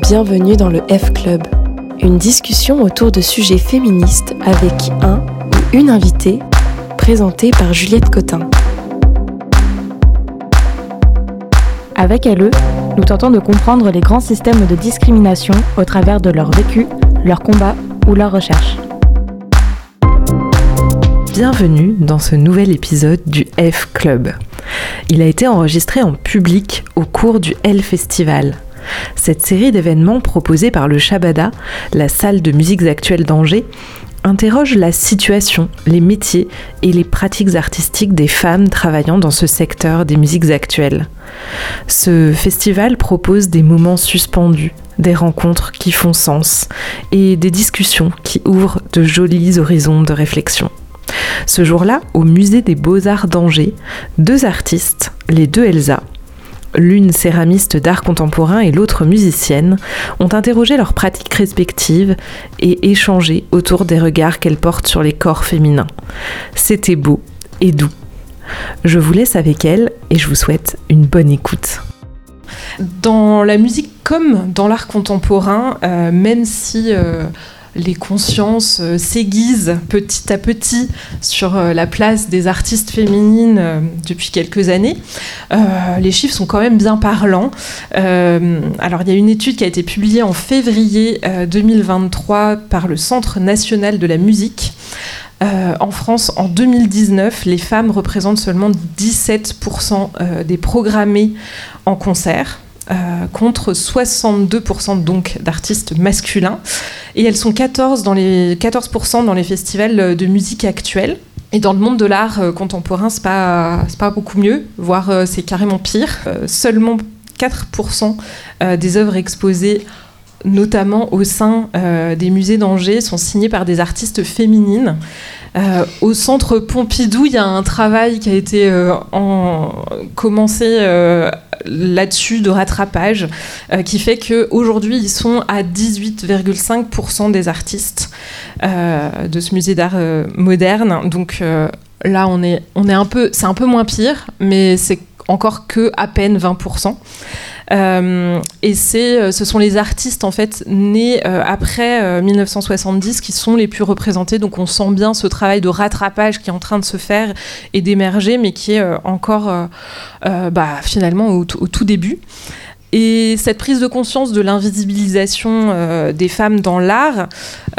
Bienvenue dans le F Club, une discussion autour de sujets féministes avec un ou une invitée, présentée par Juliette Cotin. Avec LE, nous tentons de comprendre les grands systèmes de discrimination au travers de leur vécu, leur combat ou leur recherche. Bienvenue dans ce nouvel épisode du F Club. Il a été enregistré en public au cours du L Festival. Cette série d'événements proposée par le Shabada, la salle de musiques actuelles d'Angers, interroge la situation, les métiers et les pratiques artistiques des femmes travaillant dans ce secteur des musiques actuelles. Ce festival propose des moments suspendus, des rencontres qui font sens et des discussions qui ouvrent de jolis horizons de réflexion. Ce jour-là, au musée des beaux-arts d'Angers, deux artistes, les deux Elsa, l'une céramiste d'art contemporain et l'autre musicienne, ont interrogé leurs pratiques respectives et échangé autour des regards qu'elles portent sur les corps féminins. C'était beau et doux. Je vous laisse avec elles et je vous souhaite une bonne écoute. Dans la musique comme dans l'art contemporain, euh, même si euh, les consciences euh, s'aiguisent petit à petit sur euh, la place des artistes féminines euh, depuis quelques années. les chiffres sont quand même bien parlants. alors il y a une étude qui a été publiée en février 2023 par le Centre national de la musique. en France, en 2019, les femmes représentent seulement 17% des programmés en concert. Euh, contre 62% donc d'artistes masculins. Et elles sont 14 dans les, 14% dans les festivals de musique actuelle. Et dans le monde de l'art euh, contemporain, c'est pas, pas beaucoup mieux, voire euh, c'est carrément pire. seulement 4% des œuvres exposées notamment au sein des musées d'Angers, sont signées par des artistes féminines. au centre Pompidou, il y a un travail qui a été en, commencé là-dessus de rattrapage euh, qui fait qu'aujourd'hui ils sont à 18,5% des artistes euh, de ce musée d'art euh, moderne. Donc là on est, on est un peu, c'est un peu moins pire, mais c'est encore que à peine 20%. Euh, et c'est, euh, ce sont les artistes en fait nés euh, après 1970 qui sont les plus représentés. Donc on sent bien ce travail de rattrapage qui est en train de se faire et d'émerger, mais qui est encore bah, finalement au, tout début. Et cette prise de conscience de l'invisibilisation euh, des femmes dans l'art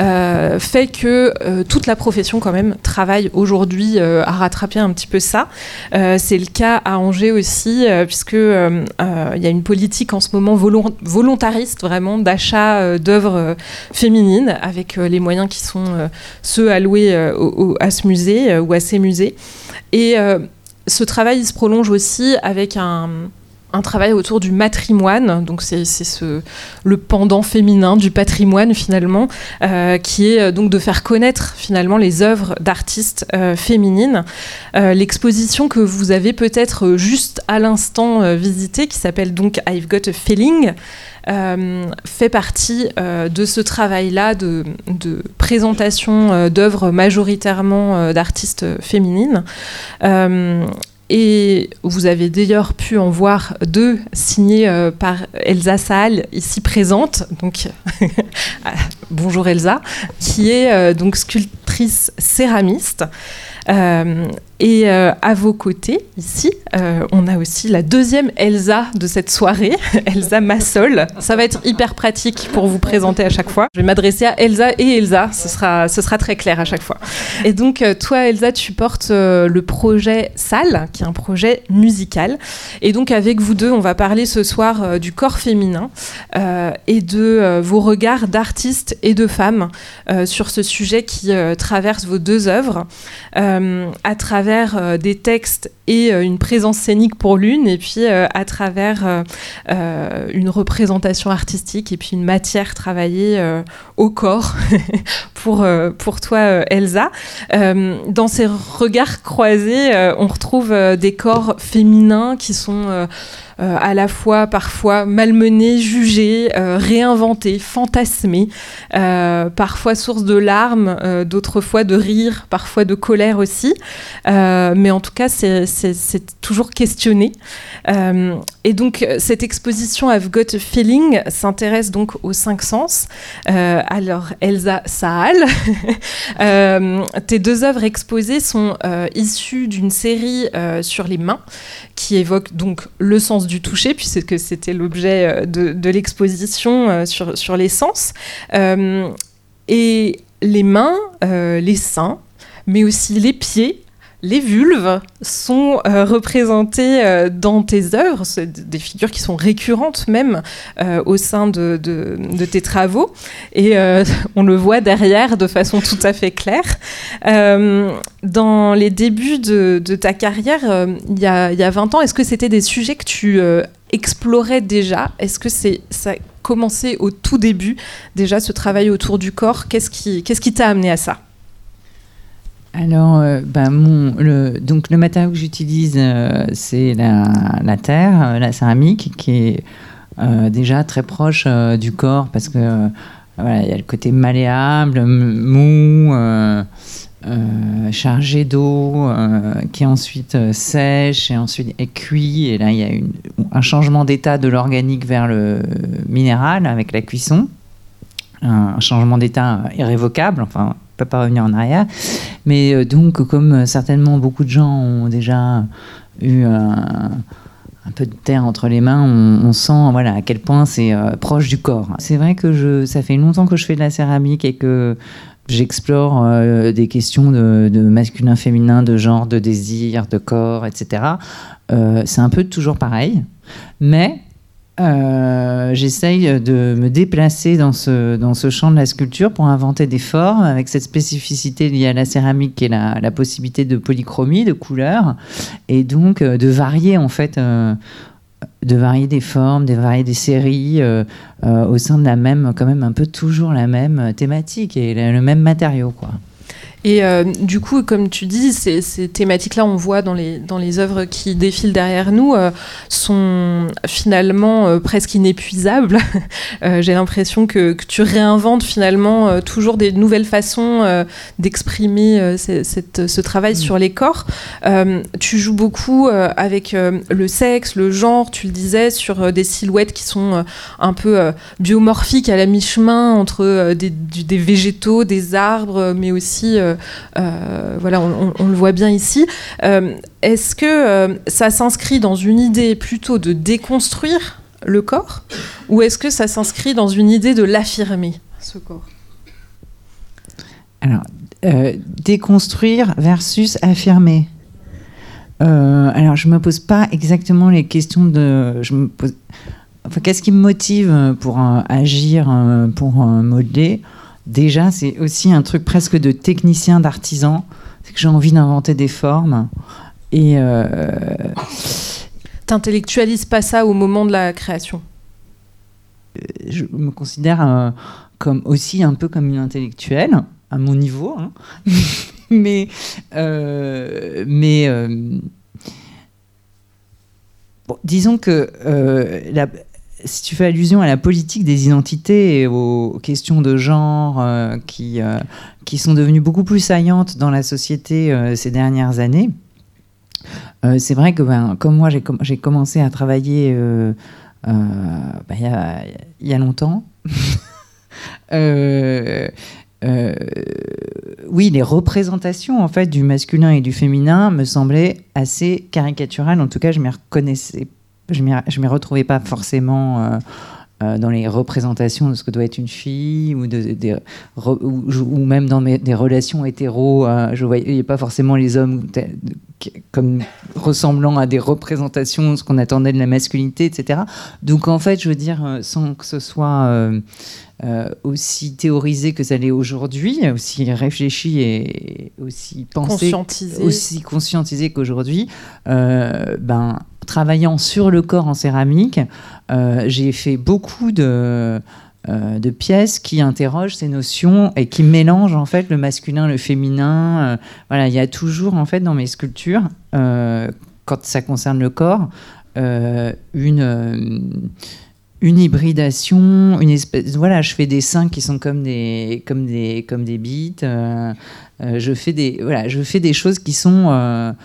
euh, fait que euh, toute la profession quand même travaille aujourd'hui à rattraper un petit peu ça. c'est le cas à Angers aussi, puisque il y a une politique en ce moment volontariste vraiment d'achat d'œuvres féminines avec les moyens qui sont ceux alloués à ce musée ou à ces musées. Et ce travail se prolonge aussi avec un un travail autour du matrimoine, donc c'est ce, le pendant féminin du patrimoine finalement, euh, qui est euh, donc de faire connaître finalement les œuvres d'artistes euh, féminines. L'exposition que vous avez peut-être juste à l'instant visitée, qui s'appelle donc I've Got a Feeling, fait partie de ce travail-là de, de, présentation d'œuvres majoritairement d'artistes féminines. Et vous avez d'ailleurs pu en voir deux signés euh, par Elsa Saal, ici présente. Donc, bonjour Elsa, qui est euh, donc sculptrice céramiste. Euh, et euh, à vos côtés, ici, euh, on a aussi la deuxième Elsa de cette soirée, Elsa Massol. Ça va être hyper pratique pour vous présenter à chaque fois. Je vais m'adresser à Elsa et Elsa, ce sera, ce sera très clair à chaque fois. Et donc, toi, Elsa, tu portes le projet Salle, qui est un projet musical. Et donc, avec vous deux, on va parler ce soir du corps féminin et de vos regards d'artistes et de femmes sur ce sujet qui traverse vos deux œuvres à travers euh, des textes et euh, une présence scénique pour l'une, et puis euh, à travers une représentation artistique et puis une matière travaillée au corps pour, pour toi, Elsa. dans ces regards croisés, on retrouve des corps féminins qui sont euh, à la fois parfois malmenés, jugés, euh, réinventés, fantasmés, euh, parfois source de larmes, d'autres fois de rire, parfois de colère aussi. mais en tout cas, c'est c'est toujours questionné. et donc, cette exposition I've Got a Feeling s'intéresse donc aux cinq sens. alors, Elsa Saal, tes deux œuvres exposées sont issues d'une série sur les mains qui évoque donc le sens du toucher, puisque c'était l'objet de, de l'exposition sur, sur les sens. et les mains, les seins, mais aussi les pieds, les vulves sont euh, représentées euh, dans tes œuvres, c'est des figures qui sont récurrentes même euh, au sein de, tes travaux, et on le voit derrière de façon tout à fait claire. dans les débuts de, ta carrière, il y, a, y, a 20 ans, est-ce que c'était des sujets que tu explorais déjà? Est-ce que ça a commencé au tout début déjà ce travail autour du corps? Qu'est-ce qui t'a amené à ça? Alors, euh, ben le, matériau que j'utilise, euh, c'est la, terre, euh, la céramique, qui est déjà très proche du corps parce que y a le côté malléable, mou, chargé d'eau, qui ensuite sèche et ensuite est cuit. Et là, il y a un changement d'état de l'organique vers le minéral avec la cuisson. Un changement d'état irrévocable, enfin peut pas revenir en arrière. Mais euh, donc, comme euh, certainement beaucoup de gens ont déjà eu un, peu de terre entre les mains, on, sent voilà à quel point c'est euh, proche du corps. C'est vrai que je, ça fait longtemps que je fais de la céramique et que j'explore des questions de, de, masculin, féminin, de genre, de désir, de corps, etc. c'est un peu toujours pareil, mais euh, j'essaye de me déplacer dans ce, dans ce champ de la sculpture pour inventer des formes avec cette spécificité liée à la céramique qui est la, possibilité de polychromie, de couleurs, et donc euh, de varier en fait, euh, de varier des formes, de varier des séries au sein de la même, quand même un peu toujours la même thématique et le même matériau quoi. Et euh, du coup, comme tu dis, ces, ces thématiques-là, on voit dans les, dans les œuvres qui défilent derrière nous, euh, sont finalement euh, presque inépuisables. J'ai l'impression que, que, tu réinventes finalement toujours des nouvelles façons d'exprimer ce travail mm. sur les corps. tu joues beaucoup avec le sexe, le genre, tu le disais, sur des silhouettes qui sont un peu biomorphiques à la mi-chemin entre des, des, végétaux, des arbres, mais aussi voilà, on, le voit bien ici. Euh, est-ce que euh, ça s'inscrit dans une idée plutôt de déconstruire le corps ou est-ce que ça s'inscrit dans une idée de l'affirmer, ce corps? Alors, déconstruire versus affirmer. alors, je me pose pas exactement les questions de. Qu'est-ce qui me motive pour agir, pour modeler? Déjà, c'est aussi un truc presque de technicien, d'artisan. C'est que j'ai envie d'inventer des formes. Et. Euh... T'intellectualises pas ça au moment de la création? Euh, Je me considère euh, comme aussi un peu comme une intellectuelle, à mon niveau. Hein. mais. Euh, mais bon, disons que la si tu fais allusion à la politique des identités et aux questions de genre euh, qui, euh, qui sont devenues beaucoup plus saillantes dans la société euh, ces dernières années, c'est vrai que ben, comme moi j'ai commencé à travailler ben, il y, a longtemps, oui, les représentations en fait du masculin et du féminin me semblaient assez caricaturales. En tout cas, je m'y reconnaissais je ne m'y retrouvais pas forcément euh, euh, dans les représentations de ce que doit être une fille ou, de, ou, même dans des relations hétéro. Euh, je ne voyais pas forcément les hommes comme ressemblant à des représentations de ce qu'on attendait de la masculinité, etc. Donc en fait, je veux dire, sans que ce soit aussi théorisé que ça l'est aujourd'hui, aussi réfléchi et aussi pensé, conscientisé. aussi conscientisé qu'aujourd'hui, ben travaillant sur le corps en céramique, euh, j'ai fait beaucoup de, euh, de, pièces qui interrogent ces notions et qui mélangent en fait le masculin, le féminin. Euh, voilà, il y a toujours en fait dans mes sculptures, quand ça concerne le corps, une une hybridation, une espèce. Voilà, je fais des seins qui sont comme des comme des comme des bites. je fais des voilà, je fais des choses qui sont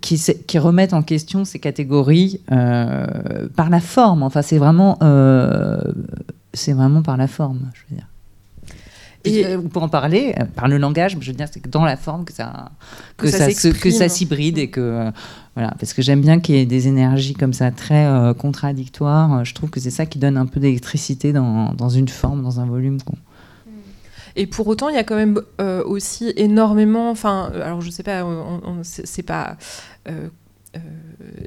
qui, qui, remettent en question ces catégories euh, par la forme. Enfin, c'est vraiment, euh, c'est vraiment par la forme, je veux dire. Et pour en parler, par le langage, je veux dire, c'est dans la forme que ça, que, ça, que ça s'hybride et que voilà, parce que j'aime bien qu'il y ait des énergies comme ça très contradictoires. Je trouve que c'est ça qui donne un peu d'électricité dans, dans, une forme, dans un volume. Et pour autant, il y a quand même euh, aussi énormément. Enfin, euh, alors je sais pas, c'est pas. Euh,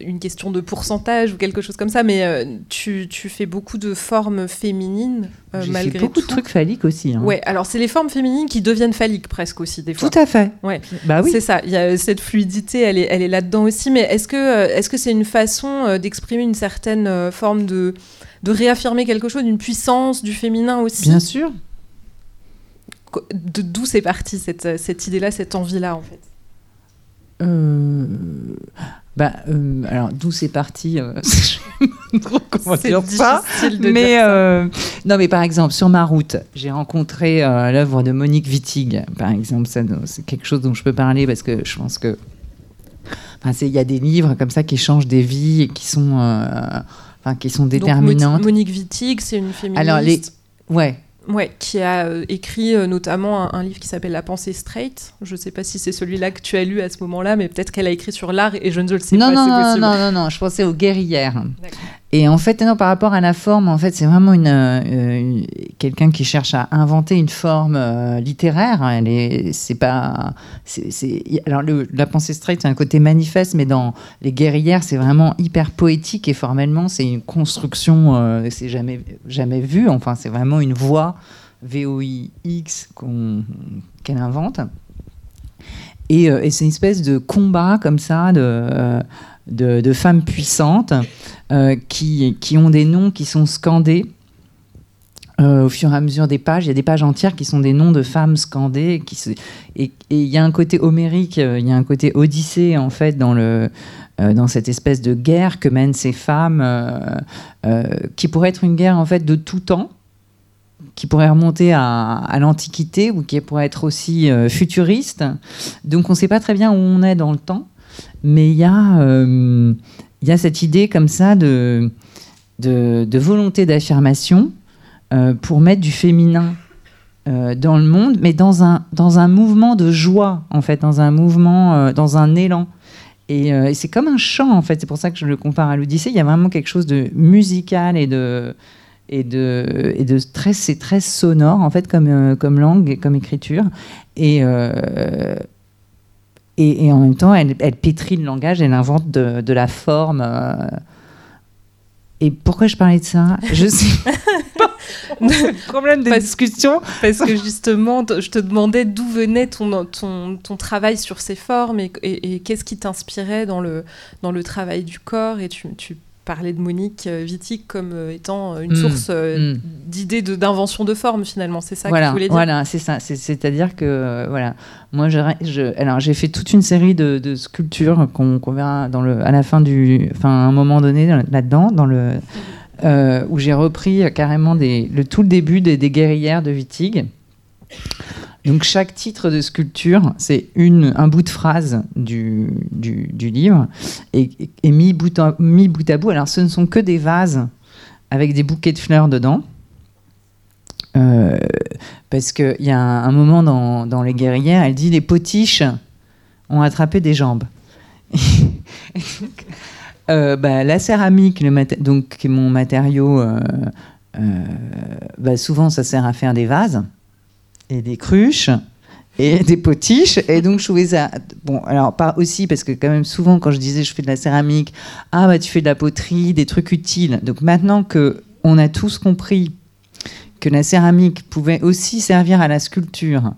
une question de pourcentage ou quelque chose comme ça, mais tu, tu, fais beaucoup de formes féminines malgré fait beaucoup de trucs phalliques aussi. Hein. Ouais, alors c'est les formes féminines qui deviennent phalliques presque aussi des fois. Tout à fait. Ouais, bah oui. C'est ça. Il y a cette fluidité, elle est, elle est là-dedans aussi. Mais est-ce que est-ce que c'est une façon d'exprimer une certaine forme de de réaffirmer quelque chose, d'une puissance du féminin aussi? Bien sûr d'où c'est parti cette, cette idée-là, cette envie-là en fait? Euh, bah, euh, alors d'où c'est parti euh, comment dire ça. Mais non, mais par exemple sur ma route, j'ai rencontré l'œuvre de Monique Wittig. Par exemple, c'est quelque chose dont je peux parler parce que je pense que il y a des livres comme ça qui changent des vies et qui sont enfin qui sont déterminantes. Donc, Monique Wittig, c'est une féministe. Alors les ouais Ouais, qui a euh, écrit euh, notamment un, livre qui s'appelle La pensée straight. Je ne sais pas si c'est celui-là que tu as lu à ce moment-là, mais peut-être qu'elle a écrit sur l'art et je ne le sais pas. Non, non, non, non, non, je pensais aux guerrières. Et en fait, non, par rapport à la forme, en fait, c'est vraiment une, euh, quelqu'un qui cherche à inventer une forme euh, littéraire. Elle est, c'est pas, alors la pensée straight, c'est un côté manifeste, mais dans les guerrières, c'est vraiment hyper poétique et formellement, c'est une construction, euh, c'est jamais, jamais vu. Enfin, c'est vraiment une voix VOIX qu'on, qu'elle invente. Et, et, c'est une espèce de combat comme ça de de, femmes puissantes euh, qui, qui, ont des noms qui sont scandés. Euh, au fur et à mesure des pages, il y a des pages entières qui sont des noms de femmes scandées. Qui et il y a un côté homérique, euh, il y a un côté odyssée en fait dans, le, dans cette espèce de guerre que mènent ces femmes, qui pourrait être une guerre en fait de tout temps, qui pourrait remonter à, à l'Antiquité ou qui pourrait être aussi futuriste. Donc on ne sait pas très bien où on est dans le temps. Mais il y, euh, y, a cette idée comme ça de, de, volonté d'affirmation euh, pour mettre du féminin euh, dans le monde, mais dans un, dans un mouvement de joie, en fait, dans un mouvement, dans un élan. Et, c'est comme un chant, en fait. C'est pour ça que je le compare à l'Odyssée. Il y a vraiment quelque chose de musical et de, et de, et de très, c'est très sonore, en fait, comme, comme langue et comme écriture. Et, et, en même temps, elle, pétrit le langage, elle invente de, la forme. Euh. Et pourquoi je parlais de ça? Je sais pas. le problème des discussions. Parce que justement, je te demandais d'où venait ton, ton, ton, travail sur ces formes et, et, qu'est-ce qui t'inspirait dans le, dans le travail du corps. Et tu, tu parler de Monique euh, Wittig comme euh, étant euh, une mm. source mm. d'idées d'invention de, forme finalement. C'est ça voilà, que je voulais dire. voilà c'est ça. C'est à dire que voilà. Moi je, alors j'ai fait toute une série de, sculptures qu'on verra dans le à la fin du enfin à un moment donné là dedans dans le où j'ai repris carrément des, le tout le début des, des guerrières de Wittig donc chaque titre de sculpture, c'est un bout de phrase du, du, livre et, mis, bout à, mis bout à bout. Alors ce ne sont que des vases avec des bouquets de fleurs dedans. Euh, parce qu'il y a un, moment dans, dans, Les guerrières, elle dit les potiches ont attrapé des jambes. Euh, bah, la céramique, donc, qui est mon matériau, euh, bah, souvent ça sert à faire des vases et des cruches et des potiches. Et donc, je trouvais ça. Bon, alors, pas aussi, parce que, quand même, souvent, quand je disais je fais de la céramique, ah, bah, tu fais de la poterie, des trucs utiles. Donc, maintenant que on a tous compris que la céramique pouvait aussi servir à la sculpture,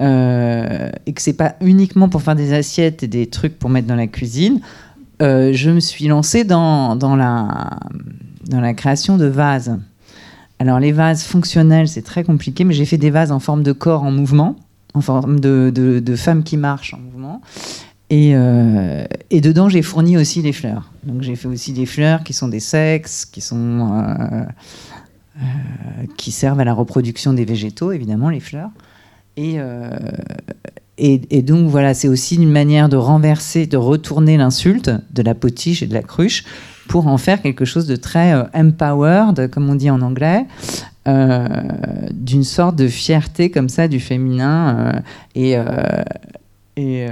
euh, et que c'est pas uniquement pour faire des assiettes et des trucs pour mettre dans la cuisine, euh, je me suis lancée dans, dans, la, dans la création de vases. Alors les vases fonctionnels, c'est très compliqué, mais j'ai fait des vases en forme de corps en mouvement, en forme de, de, femmes qui marchent en mouvement. Et, euh, et dedans, j'ai fourni aussi des fleurs. Donc j'ai fait aussi des fleurs qui sont des sexes, qui sont euh, euh, qui servent à la reproduction des végétaux, évidemment les fleurs. Et et, donc voilà, c'est aussi une manière de renverser, de retourner l'insulte de la potiche et de la cruche pour en faire quelque chose de très empowered, comme on dit en anglais, d'une sorte de fierté comme ça du féminin. et, et,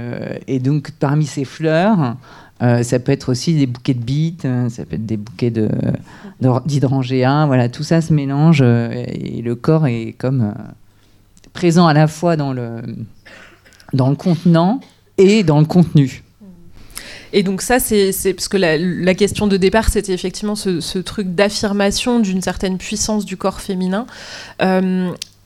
et, donc parmi ces fleurs, euh, ça peut être aussi des bouquets de bites, euh, ça peut être des bouquets d'hydrangéa. Voilà, tout ça se mélange euh, et le corps est comme présent à la fois dans le, dans le contenant et dans le contenu. Et donc ça, c'est parce que la, question de départ, c'était effectivement ce, truc d'affirmation d'une certaine puissance du corps féminin.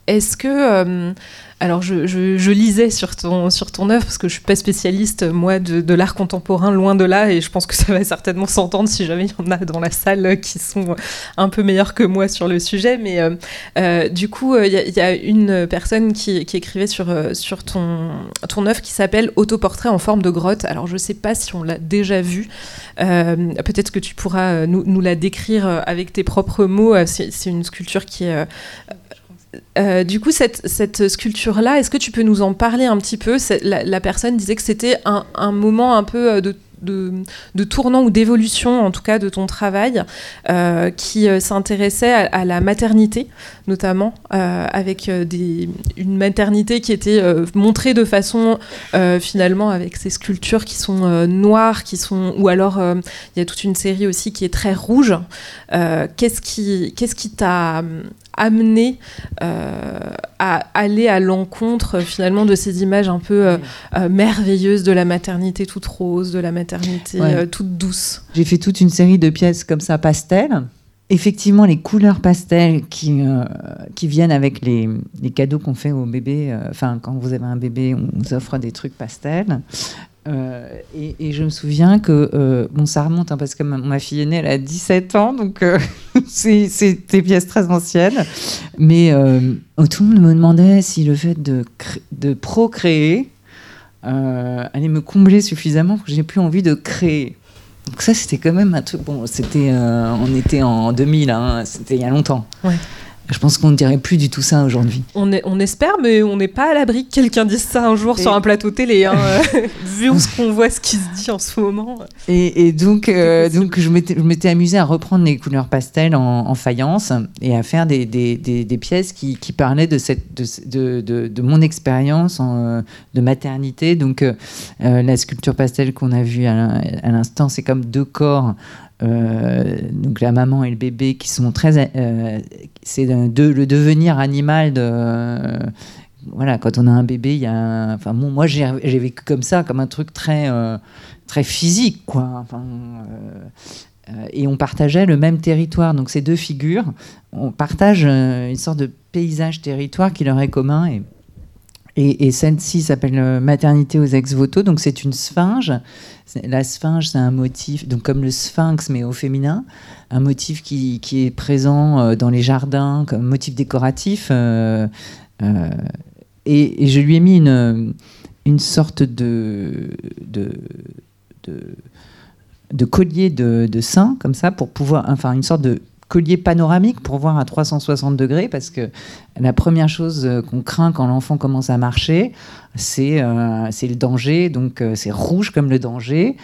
Est-ce que alors, je, lisais sur ton, sur œuvre, parce que je suis pas spécialiste, moi, de, l'art contemporain, loin de là, et je pense que ça va certainement s'entendre si jamais il y en a dans la salle qui sont un peu meilleurs que moi sur le sujet. Mais euh, euh, du coup, il y, a une personne qui, écrivait sur, euh, ton, ton œuvre qui s'appelle Autoportrait en forme de grotte. Alors, je sais pas si on l'a déjà vu. Peut-être que tu pourras nous, la décrire avec tes propres mots. C'est une sculpture qui est euh, du coup, cette, sculpture-là, est-ce que tu peux nous en parler un petit peu? La, personne disait que c'était un, moment un peu euh, de, tournant ou d'évolution, en tout cas, de ton travail, euh, qui s'intéressait à, la maternité, notamment, avec une maternité qui était montrée de façon, finalement, avec ces sculptures qui sont noires, qui sont, ou alors il y a toute une série aussi qui est très rouge. qu'est-ce qui, qu'est-ce qui t'a amené euh, à aller à l'encontre finalement de ces images un peu euh, euh, merveilleuses de la maternité toute rose, de la maternité toute douce. J'ai fait toute une série de pièces comme ça pastel. Effectivement, les couleurs pastel qui, qui viennent avec les, les cadeaux qu'on fait au bébé, enfin quand vous avez un bébé, on vous offre des trucs pastel. Euh, et, je me souviens que, euh, bon, ça remonte, hein, parce que ma, fille aînée, elle a 17 ans, donc euh, c'est des pièces très anciennes. Mais tout le monde me demandait si le fait de, de procréer allait me combler suffisamment pour que j'ai plus envie de créer. Donc ça, c'était quand même un truc, bon, c'était, on était en 2000, hein, c'était il y a longtemps. Ouais. Je pense qu'on ne dirait plus du tout ça aujourd'hui. On, on espère, mais on n'est pas à l'abri que quelqu'un dise ça un jour sur un plateau télé, hein, vu ce qu'on voit, ce qui se dit en ce moment. Et, donc, euh, donc je m'étais amusée à reprendre les couleurs pastel en, faïence et à faire des, des, des, pièces qui, qui, parlaient de, cette, de, de, de mon expérience de maternité. Donc, euh, la sculpture pastel qu'on a vue à l'instant, c'est comme deux corps euh, donc la maman et le bébé qui sont très euh, c'est le devenir animal de voilà quand on a un bébé il y a enfin moi j'ai vécu comme ça comme un truc très euh, très physique quoi. Et on partageait le même territoire. Donc ces deux figures on partage une sorte de paysage territoire qui leur est commun et et, celle-ci s'appelle Maternité aux ex-voto, donc c'est une sphinge. La sphinge, c'est un motif, donc comme le sphinx, mais au féminin, un motif qui, est présent euh, dans les jardins comme motif décoratif. Euh, euh, et, je lui ai mis une, une sorte de, de collier de, de sein, comme ça, pour pouvoir, enfin, une sorte de collier panoramique pour voir à 360 degrés parce que la première chose euh, qu'on craint quand l'enfant commence à marcher, c'est euh, le danger. Donc euh, c'est rouge comme le danger.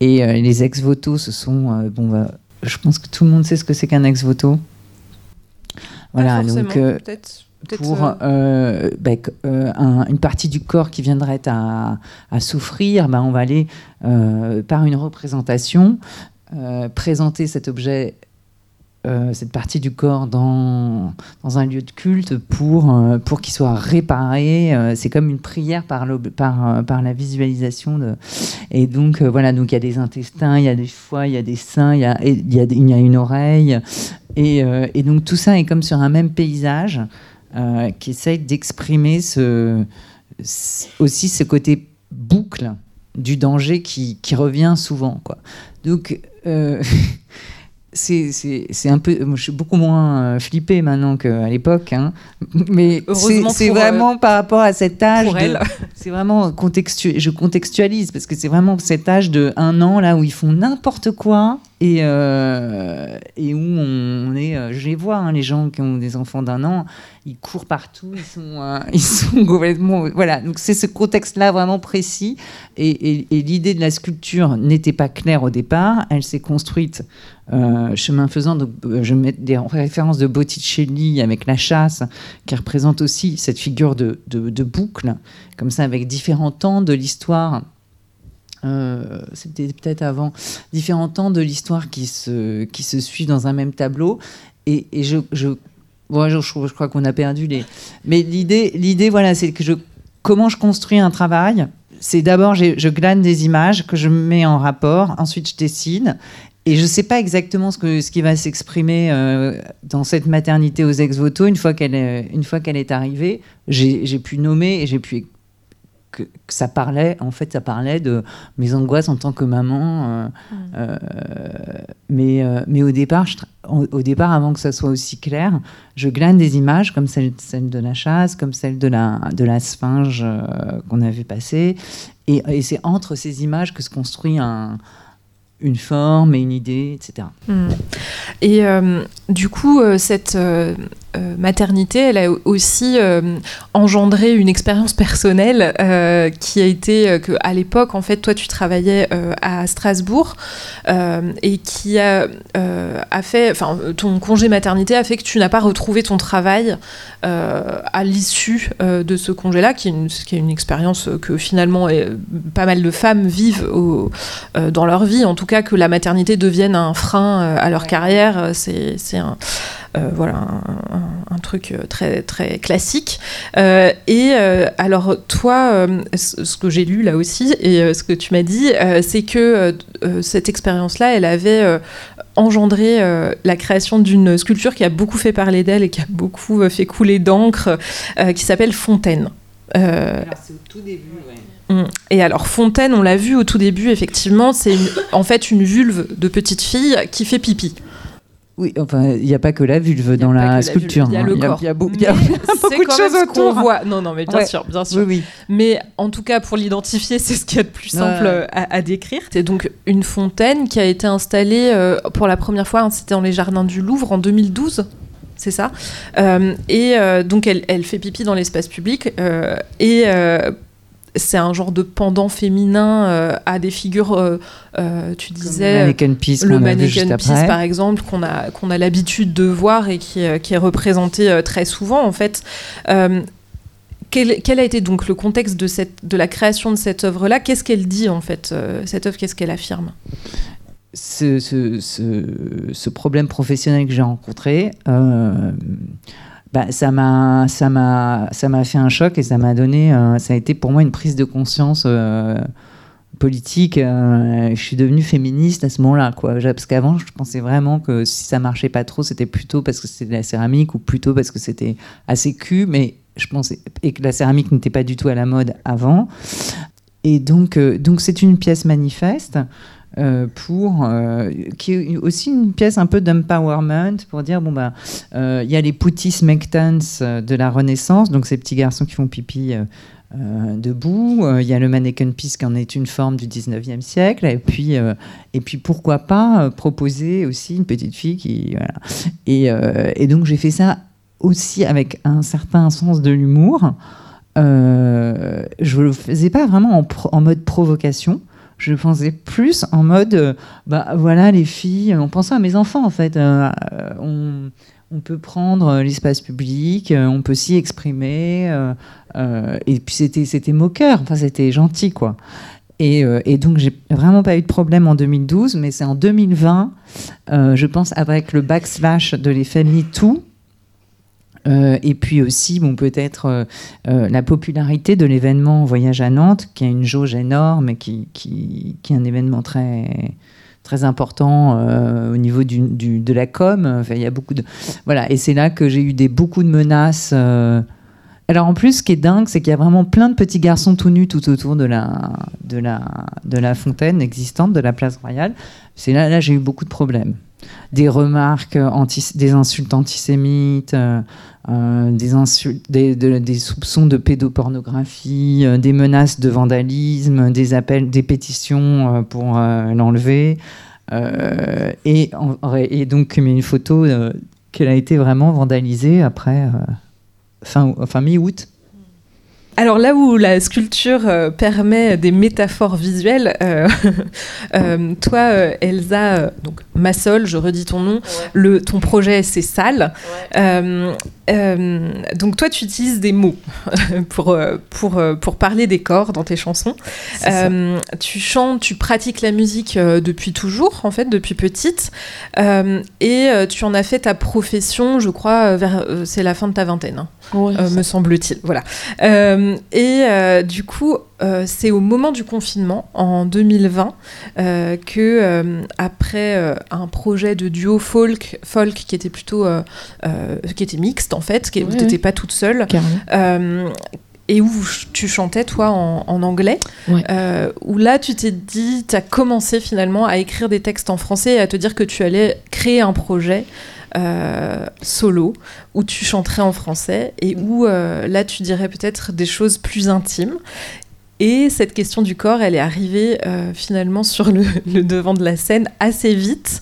Et les ex-voto, ce sont. bon, bah, je pense que tout le monde sait ce que c'est qu'un ex-voto. Voilà, donc. pour bah, une partie du corps qui viendrait à, à souffrir, bah, on va aller par une représentation présenter cet objet euh, cette partie du corps dans, dans un lieu de culte pour, euh, pour qu'il soit réparé. Euh, c'est comme une prière par, par, par la visualisation. Et donc, voilà, donc il y a des intestins, il y a des foies, il y a des seins, il y a, y a, y a une oreille. Et, et, donc, tout ça est comme sur un même paysage qui essaye d'exprimer ce, aussi ce côté boucle du danger qui, qui revient souvent. Quoi. Donc, c'est un peu. je suis beaucoup moins euh, flippée maintenant qu'à l'époque, hein. mais c'est vraiment euh, par rapport à cet âge. C'est vraiment contextu, je contextualise parce que c'est vraiment cet âge de un an là où ils font n'importe quoi et, euh, et où on est les voit, hein, les gens qui ont des enfants d'un an, ils courent partout, ils sont, ils sont complètement. Voilà, donc c'est ce contexte-là vraiment précis. Et, l'idée de la sculpture n'était pas claire au départ, elle s'est construite chemin faisant. Donc, je mets des références de Botticelli avec la chasse, qui représente aussi cette figure de, boucle, comme ça, avec différents temps de l'histoire euh, c'était peut-être avant, différents temps de l'histoire qui se, qui se suivent dans un même tableau. Et, je, je, je, je, crois qu'on a perdu les. Mais l'idée, l'idée voilà, c'est que je, comment je construis un travail. C'est d'abord, je glane des images que je mets en rapport, ensuite je dessine, et je ne sais pas exactement ce, que, ce qui va s'exprimer euh, dans cette maternité aux ex-voto une fois qu'elle est, une fois qu'elle est arrivée. J'ai pu nommer et j'ai pu que, ça parlait, en fait, ça parlait de mes angoisses en tant que maman. Euh, mm. euh, mais, euh, mais au départ, au départ, avant que ça soit aussi clair, je glane des images comme celle, celle de la chasse, comme celle de la, de la sphinge qu'on a vu passer. Et, et c'est entre ces images que se construit un, une forme et une idée, etc. Et du coup, cette euh, maternité, elle a aussi euh, engendré une expérience personnelle euh, qui a été que à l'époque, en fait, toi, tu travaillais à Strasbourg et qui a, a fait, enfin, ton congé maternité a fait que tu n'as pas retrouvé ton travail à l'issue de ce congé-là, qui, qui, est une expérience que finalement pas mal de femmes vivent au, dans leur vie, en tout cas que la maternité devienne un frein à leur carrière, c'est un voilà, un, truc euh, très, très classique. Euh, et alors, toi, ce que j'ai lu là aussi, et ce que tu m'as dit, c'est que cette expérience-là, elle avait engendré la création d'une sculpture qui a beaucoup fait parler d'elle et qui a beaucoup fait couler d'encre, qui s'appelle Fontaine. C'est au tout début, mm. Et alors Fontaine, on l'a vu au tout début, effectivement, c'est en fait une vulve de petite fille qui fait pipi. Oui, enfin, il n'y a pas que la vulve dans la, sculpture. Il y a le corps. Il y a, beaucoup de choses autour. Voit. Non, non, mais bien sûr, bien sûr. Oui, Mais en tout cas, pour l'identifier, c'est ce qu'il y a de plus simple à, décrire. C'est donc une fontaine qui a été installée euh, pour la première fois, hein, c'était dans les jardins du Louvre en 2012 c'est ça. Euh, et euh, donc elle, elle, fait pipi dans l'espace public. et c'est un genre de pendant féminin euh, à des figures, euh, euh, tu disais. le mannequin piece, le mannequin piece par exemple, qu'on a, qu'on a l'habitude de voir et qui, qui est représenté très souvent en fait. Quel, quel, a été donc le contexte de, cette, de la création de cette œuvre-là? Qu'est-ce qu'elle dit en fait, cette œuvre? Qu'est-ce qu'elle affirme? Ce, ce, ce, ce, problème professionnel que j'ai rencontré, bah, ça m'a ça m'a ça m'a fait un choc et ça m'a donné euh, ça a été pour moi une prise de conscience euh, politique euh, je suis devenue féministe à ce moment-là quoi. Parce qu'avant je pensais vraiment que si ça marchait pas trop c'était plutôt parce que c'était de la céramique ou plutôt parce que c'était assez cul mais je pensais et que la céramique n'était pas du tout à la mode avant. Et donc donc c'est une pièce manifeste euh, pour euh, qui est aussi une pièce un peu d'empowerment pour dire bon bah euh, il y a les putis mectans de la Renaissance donc ces petits garçons qui font pipi debout. Il y a le mannequin piece qui en est une forme du 19e siècle. Et puis et puis pourquoi pas proposer aussi une petite fille qui et, donc j'ai fait ça aussi avec un certain sens de l'humour. Je le faisais pas vraiment en, en mode provocation je pensais plus en mode, euh, bah voilà les filles, on pensait à mes enfants en fait. Euh, on, peut prendre l'espace public, euh, on peut s'y exprimer, et puis c'était c'était moqueur, enfin c'était gentil quoi. Et, et, donc, j'ai vraiment pas eu de problème en 2012, mais c'est en 2020, je pense, avec le backslash de l'effet MeToo, euh, et puis aussi, bon, peut-être euh, euh, la popularité de l'événement Voyage à Nantes, qui a une jauge énorme et qui, qui, qui est un événement très très important au niveau du, du, de la com. Enfin, y a beaucoup de voilà, et c'est là que j'ai eu des beaucoup de menaces. Alors en plus, ce qui est dingue, c'est qu'il y a vraiment plein de petits garçons tout nus tout autour de la, de la, de la fontaine existante, de la place royale. C'est là, là j'ai eu beaucoup de problèmes des remarques, anti, des insultes antisémites, euh, euh, des, soupçons de pédopornographie, euh, des menaces de vandalisme, des appels, des pétitions pour l'enlever. Et, donc, une photo qu'elle a été vraiment vandalisée après fin, fin mi-août. Alors là où la sculpture euh, permet des métaphores visuelles, euh, euh, toi Elsa, donc Massol, je redis ton nom, le, ton projet c'est Salle. donc toi tu utilises des mots pour, pour, pour parler des corps dans tes chansons. tu chantes, tu pratiques la musique depuis toujours, en fait, depuis petite. et tu en as fait ta profession, je crois, vers c'est la fin de ta vingtaine, hein, me semble-t-il. Voilà. Euh, et euh, du coup, euh, c'est au moment du confinement, en 2020, que après un projet de duo folk, folk qui était plutôt, qui était mixte en fait, qui n'était pas toute seule, et où tu chantais toi en, anglais, où là tu t'es dit, tu as commencé finalement à écrire des textes en français et à te dire que tu allais créer un projet euh, solo où tu chanterais en français et où euh, là tu dirais peut-être des choses plus intimes. Et cette question du corps, elle est arrivée euh, finalement sur le, devant de la scène assez vite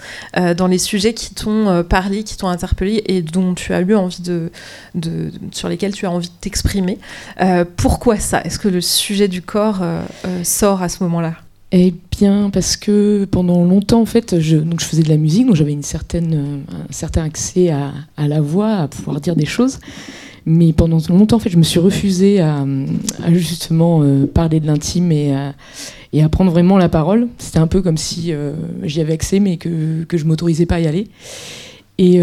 dans les sujets qui t'ont parlé, qui t'ont interpellé et dont tu as eu envie de, sur lesquels tu as envie de t'exprimer. pourquoi ça? Est-ce que le sujet du corps sort à ce moment-là? Eh bien, parce que pendant longtemps, en fait, je, donc je faisais de la musique, donc j'avais une certaine, euh, un certain accès à, la voix, à pouvoir dire des choses. Mais pendant longtemps, en fait, je me suis refusée à, justement euh, parler de l'intime et à, et à prendre vraiment la parole. C'était un peu comme si euh, j'y avais accès, mais que, que je m'autorisais pas à y aller. Et,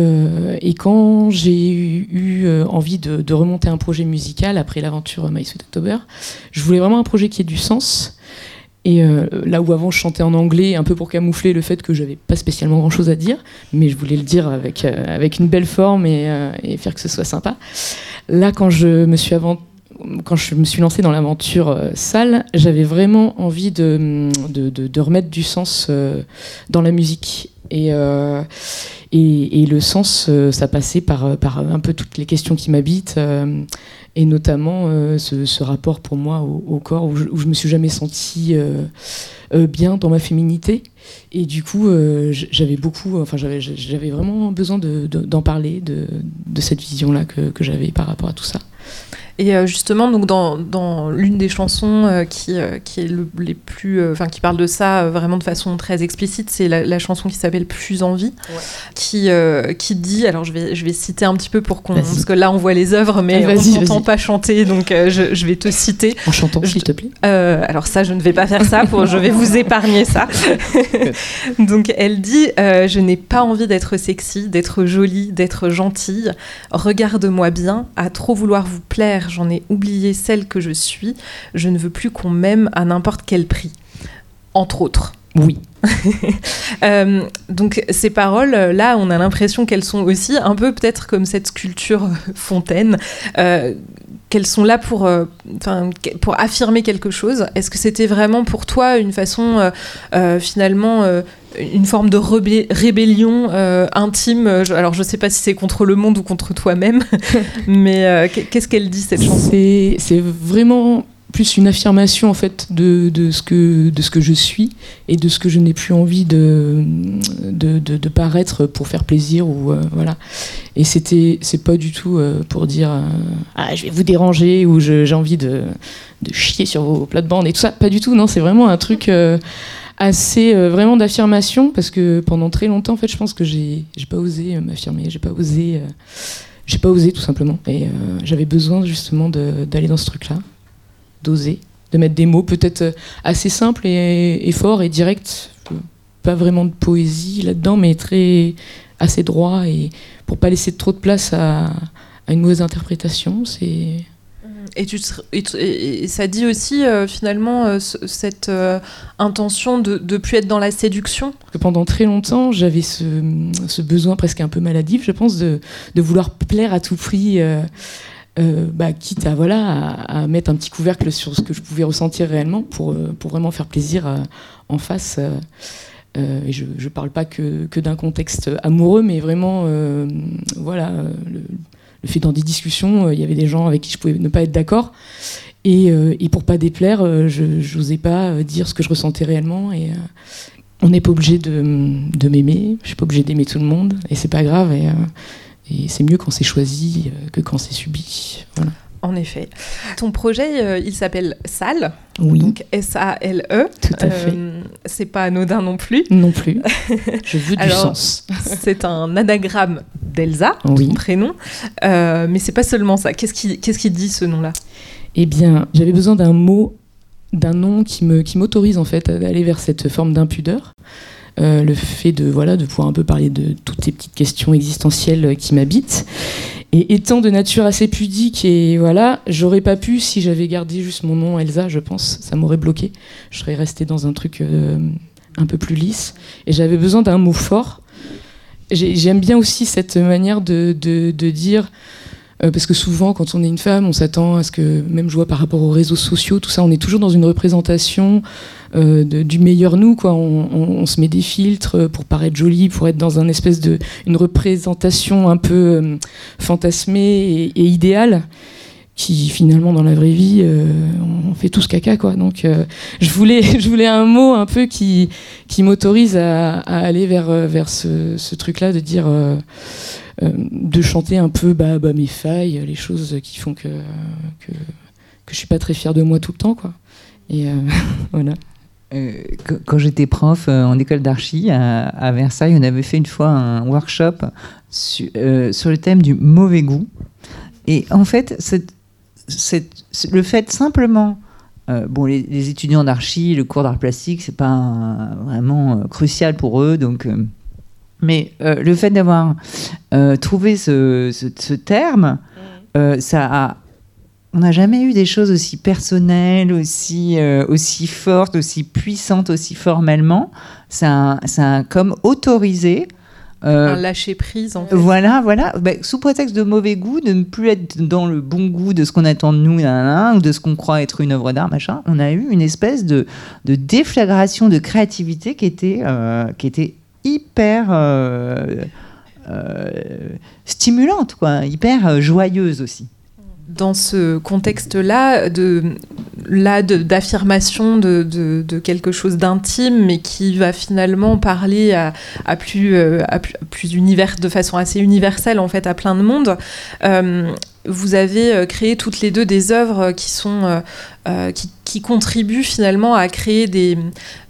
et quand j'ai eu, envie de, de, remonter un projet musical après l'aventure My Sweet October, je voulais vraiment un projet qui ait du sens et euh, là où avant je chantais en anglais, un peu pour camoufler le fait que j'avais pas spécialement grand chose à dire, mais je voulais le dire avec, euh, avec une belle forme euh, et, faire que ce soit sympa. Là, quand je me suis avant quand je me suis lancée dans l'aventure sale, j'avais vraiment envie de, de, de, remettre du sens dans la musique. Et, et, et, le sens, ça passait par, par un peu toutes les questions qui m'habitent et notamment euh, ce, rapport pour moi au, corps où je, où je, me suis jamais sentie euh, euh, bien dans ma féminité. Et du coup j'avais beaucoup enfin j'avais vraiment besoin d'en parler de, cette vision là que j'avais par rapport à tout ça et euh, justement, donc dans, dans l'une des chansons euh, qui, euh, qui est le, les plus, enfin qui parle de ça vraiment de façon très explicite, c'est la, chanson qui s'appelle Plus en vie, qui qui dit, alors je vais je vais citer un petit peu pour qu'on, parce que là on voit les œuvres, mais on n'entend pas chanter, donc je, je, vais te citer. En chantant, s'il te plaît. alors ça, je ne vais pas faire ça, pour, je vais vous épargner ça. donc elle dit, je n'ai pas envie d'être sexy, d'être jolie, d'être gentille. Regarde-moi bien, à trop vouloir vous plaire j'en ai oublié celle que je suis, je ne veux plus qu'on m'aime à n'importe quel prix. Entre autres. Oui. Euh, donc ces paroles, là, on a l'impression qu'elles sont aussi un peu peut-être comme cette sculpture fontaine, euh, qu'elles sont là pour, euh, pour affirmer quelque chose. Est-ce que c'était vraiment pour toi une façon finalement une forme de rébellion intime. Alors, je ne sais pas si c'est contre le monde ou contre toi-même, mais qu'est-ce qu'elle dit cette chanson? C'est vraiment plus une affirmation en fait de, ce que, je suis et de ce que je n'ai plus envie de, paraître pour faire plaisir ou euh, voilà. Et c'était c'est pas du tout euh, pour dire euh, ah je vais vous déranger ou j'ai envie de, chier sur vos plates-bandes et tout ça. Pas du tout non c'est vraiment un truc assez vraiment d'affirmation parce que pendant très longtemps en fait je pense que j'ai pas osé m'affirmer j'ai pas osé j'ai pas osé tout simplement. Et j'avais besoin justement d'aller dans ce truc là d'oser, de mettre des mots peut-être euh, assez simples et, forts et directs. Pas vraiment de poésie là-dedans, mais très assez droit et pour pas laisser trop de place à, une mauvaise interprétation. C'est et, tu, et, ça dit aussi euh, finalement euh, cette intention de ne plus être dans la séduction? Pendant très longtemps, j'avais ce, ce, besoin presque un peu maladif, je pense, de, de vouloir plaire à tout prix euh, bah, quitte à, voilà, à, mettre un petit couvercle sur ce que je pouvais ressentir réellement pour, euh, pour vraiment faire plaisir euh, en face. et je ne parle pas que, que d'un contexte amoureux, mais vraiment, voilà, le, fait dans des discussions, il y avait des gens avec qui je pouvais ne pas être d'accord. Et, et pour pas déplaire, je n'osais pas dire ce que je ressentais réellement. Et on n'est pas obligé de, de m'aimer, je suis pas obligé d'aimer tout le monde, et c'est pas grave. Et c'est mieux quand c'est choisi que quand c'est subi. Voilà. En effet. Ton projet, euh, il s'appelle SAL. Oui. Donc S-A-L-E. Tout à fait. Euh, c'est pas anodin non plus. Non plus. Je veux du Alors, sens. C'est un anagramme d'Elsa, Oui. ton prénom. Euh, mais c'est pas seulement ça. Qu'est-ce qui, qu'est-ce qui dit ce nom-là? Eh bien, j'avais besoin d'un mot, d'un nom qui me qui m'autorise en fait à aller vers cette forme d'impudeur. Euh, le fait de voilà de pouvoir un peu parler de toutes ces petites questions existentielles euh, qui m'habitent. Et étant de nature assez pudique et voilà, j'aurais pas pu si j'avais gardé juste mon nom Elsa, je pense, ça m'aurait bloqué. Je serais restée dans un truc euh, un peu plus lisse. Et j'avais besoin d'un mot fort. J'ai- J'aime bien aussi cette manière de, de dire euh, parce que souvent, quand on est une femme, on s'attend à ce que, même je vois par rapport aux réseaux sociaux, tout ça, on est toujours dans une représentation euh, du meilleur nous. Quoi. On, se met des filtres pour paraître jolie, pour être dans un espèce de une représentation un peu euh, fantasmée et, idéale, qui finalement dans la vraie vie, euh, on fait tous caca. Quoi. Donc, euh, je voulais, je voulais un mot un peu qui qui m'autorise à, aller vers euh, vers ce, ce truc-là, de dire. Euh, de chanter un peu bah, bah, mes failles, les choses qui font que, que, que je suis pas très fière de moi tout le temps. Quoi. Et euh, voilà. Euh, qu- quand j'étais prof en école d'archi à, Versailles, on avait fait une fois un workshop su- sur le thème du mauvais goût. Et en fait, le fait simplement, bon, les, étudiants d'archi, le cours d'art plastique, c'est pas vraiment crucial pour eux, donc. Mais euh, le fait d'avoir euh, trouvé ce, ce- ce terme, euh, ça a on n'a jamais eu des choses aussi personnelles, aussi, aussi fortes, aussi puissantes, aussi formellement. C'est un comme autorisé. euh, Un lâcher prise en fait. voilà, voilà. Ben, sous prétexte de mauvais goût, de ne plus être dans le bon goût de ce qu'on attend de nous, ou de ce qu'on croit être une œuvre d'art, machin, on a eu une espèce de, de déflagration de créativité qui était, euh, qui était hyper euh, euh, stimulante, quoi, hyper euh, joyeuse aussi. dans ce contexte-là, de, là, d'affirmation de, de- quelque chose d'intime, mais qui va finalement parler à, à plus, à plus, plus univers, de façon assez universelle en fait à plein de monde. Vous avez euh, créé toutes les deux des œuvres qui sont euh, euh, qui, contribuent finalement à créer des,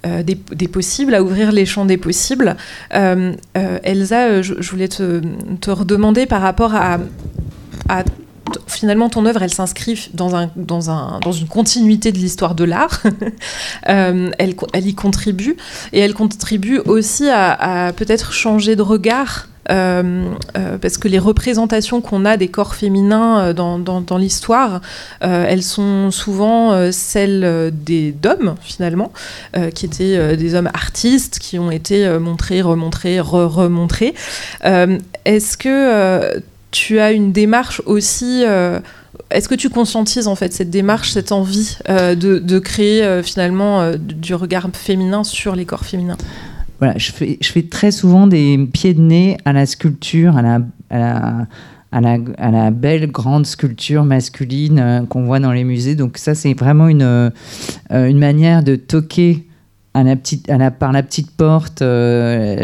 des, des possibles, à ouvrir les champs des possibles. Elsa, je, voulais te, te redemander par rapport à, finalement ton œuvre elle s'inscrit dans, un, dans, un, dans une continuité de l'histoire de l'art elle, elle y contribue et elle contribue aussi à, peut-être changer de regard parce que les représentations qu'on a des corps féminins euh, dans, l'histoire, euh, elles sont souvent euh, celles euh, des d'hommes finalement, euh, qui étaient euh, des hommes artistes qui ont été euh, montrés, remontrés, re-remontrés. Euh, Est-ce que euh, tu as une démarche aussi euh, est-ce que tu conscientises en fait cette démarche, cette envie euh, de, créer euh, finalement euh, du regard féminin sur les corps féminins? Voilà, je fais, très souvent des pieds de nez à la sculpture, à la, belle grande sculpture masculine euh, qu'on voit dans les musées. Donc ça, c'est vraiment une, euh, une manière de toquer à la petite, à la, par la petite porte, euh,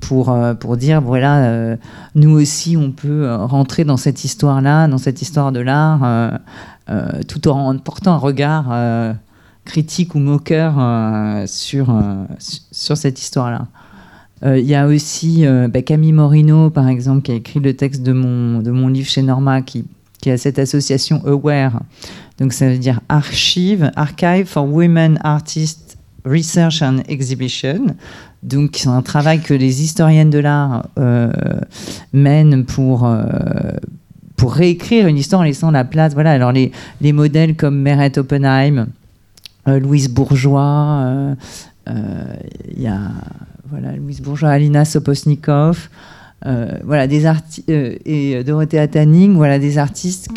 pour, pour dire, voilà, nous aussi, on peut rentrer dans cette histoire-là, dans cette histoire de l'art, tout en portant un regard critique ou moqueur euh, sur, euh, su- sur cette histoire-là. Euh, Il y a aussi bah, Camille Morino, par exemple, qui a écrit le texte de mon, de mon livre chez Norma, qui, qui a cette association AWARE. Donc ça veut dire Archive, Archive for Women Artists Research and Exhibition. Donc c'est un travail que les historiennes de l'art mènent pour... pour réécrire une histoire en laissant la place. Voilà, alors les, les modèles comme Meret Oppenheim, Louise Bourgeois, euh, euh, il y a voilà, Louise Bourgeois, Alina Soposnikov, euh, voilà, des arti- euh, et Dorothea Tanning, voilà, des artistes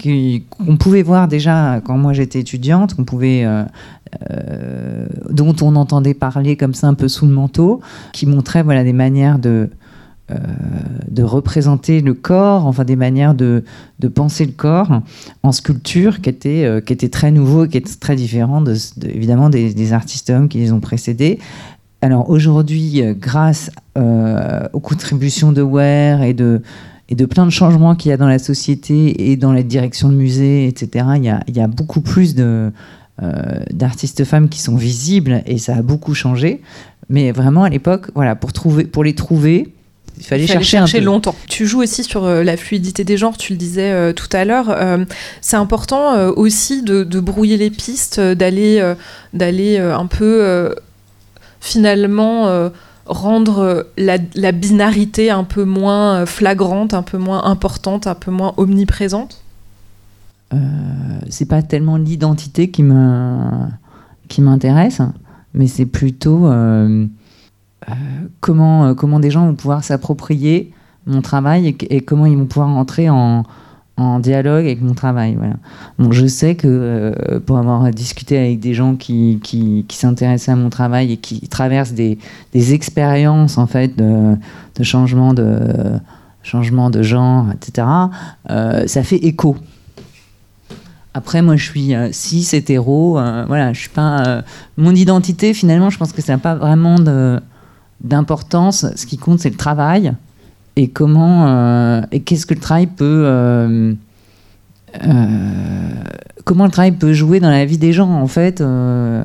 qu'on pouvait voir déjà quand moi j'étais étudiante, qu'on pouvait, euh, euh, dont on entendait parler comme ça un peu sous le manteau, qui montraient voilà, des manières de, euh, de représenter le corps, enfin des manières de, de penser le corps en sculpture qui était, euh, qui était très nouveau et qui était très différent de, de- évidemment des, artistes hommes qui les ont précédés. Alors aujourd'hui, euh, grâce aux contributions de Ware et de, et de plein de changements qu'il y a dans la société et dans les directions de musées, etc. Il y a, il y a beaucoup plus de, d'artistes femmes qui sont visibles et ça a beaucoup changé. Mais vraiment à l'époque, voilà, pour, trouver, pour les trouver, il fallait, Il fallait chercher, un peu. longtemps. Tu joues aussi sur euh, la fluidité des genres, tu le disais euh, tout à l'heure. Euh, c'est important euh, aussi de, de brouiller les pistes, d'aller euh, d'aller euh, un peu euh, finalement euh, rendre la, la binarité un peu moins flagrante, un peu moins importante, un peu moins omniprésente. Euh, c'est pas tellement l'identité qui me- qui m'intéresse, mais c'est plutôt comment, euh, comment des gens vont pouvoir s'approprier mon travail et, comment ils vont pouvoir entrer en, en dialogue avec mon travail. Bon, je sais que euh, pour avoir discuté avec des gens qui, qui, s'intéressaient à mon travail et qui traversent des, des expériences en fait de, de changement de changement de genre, etc. euh, ça fait écho. Après, moi, je suis euh, cis, hétéro. euh, voilà, je suis pas. euh, mon identité, finalement, je pense que ça n'a pas vraiment de- d'importance. Ce qui compte, c'est le travail et comment euh, et qu'est-ce que le travail peut. euh, euh, comment le travail peut jouer dans la vie des gens, en fait. euh,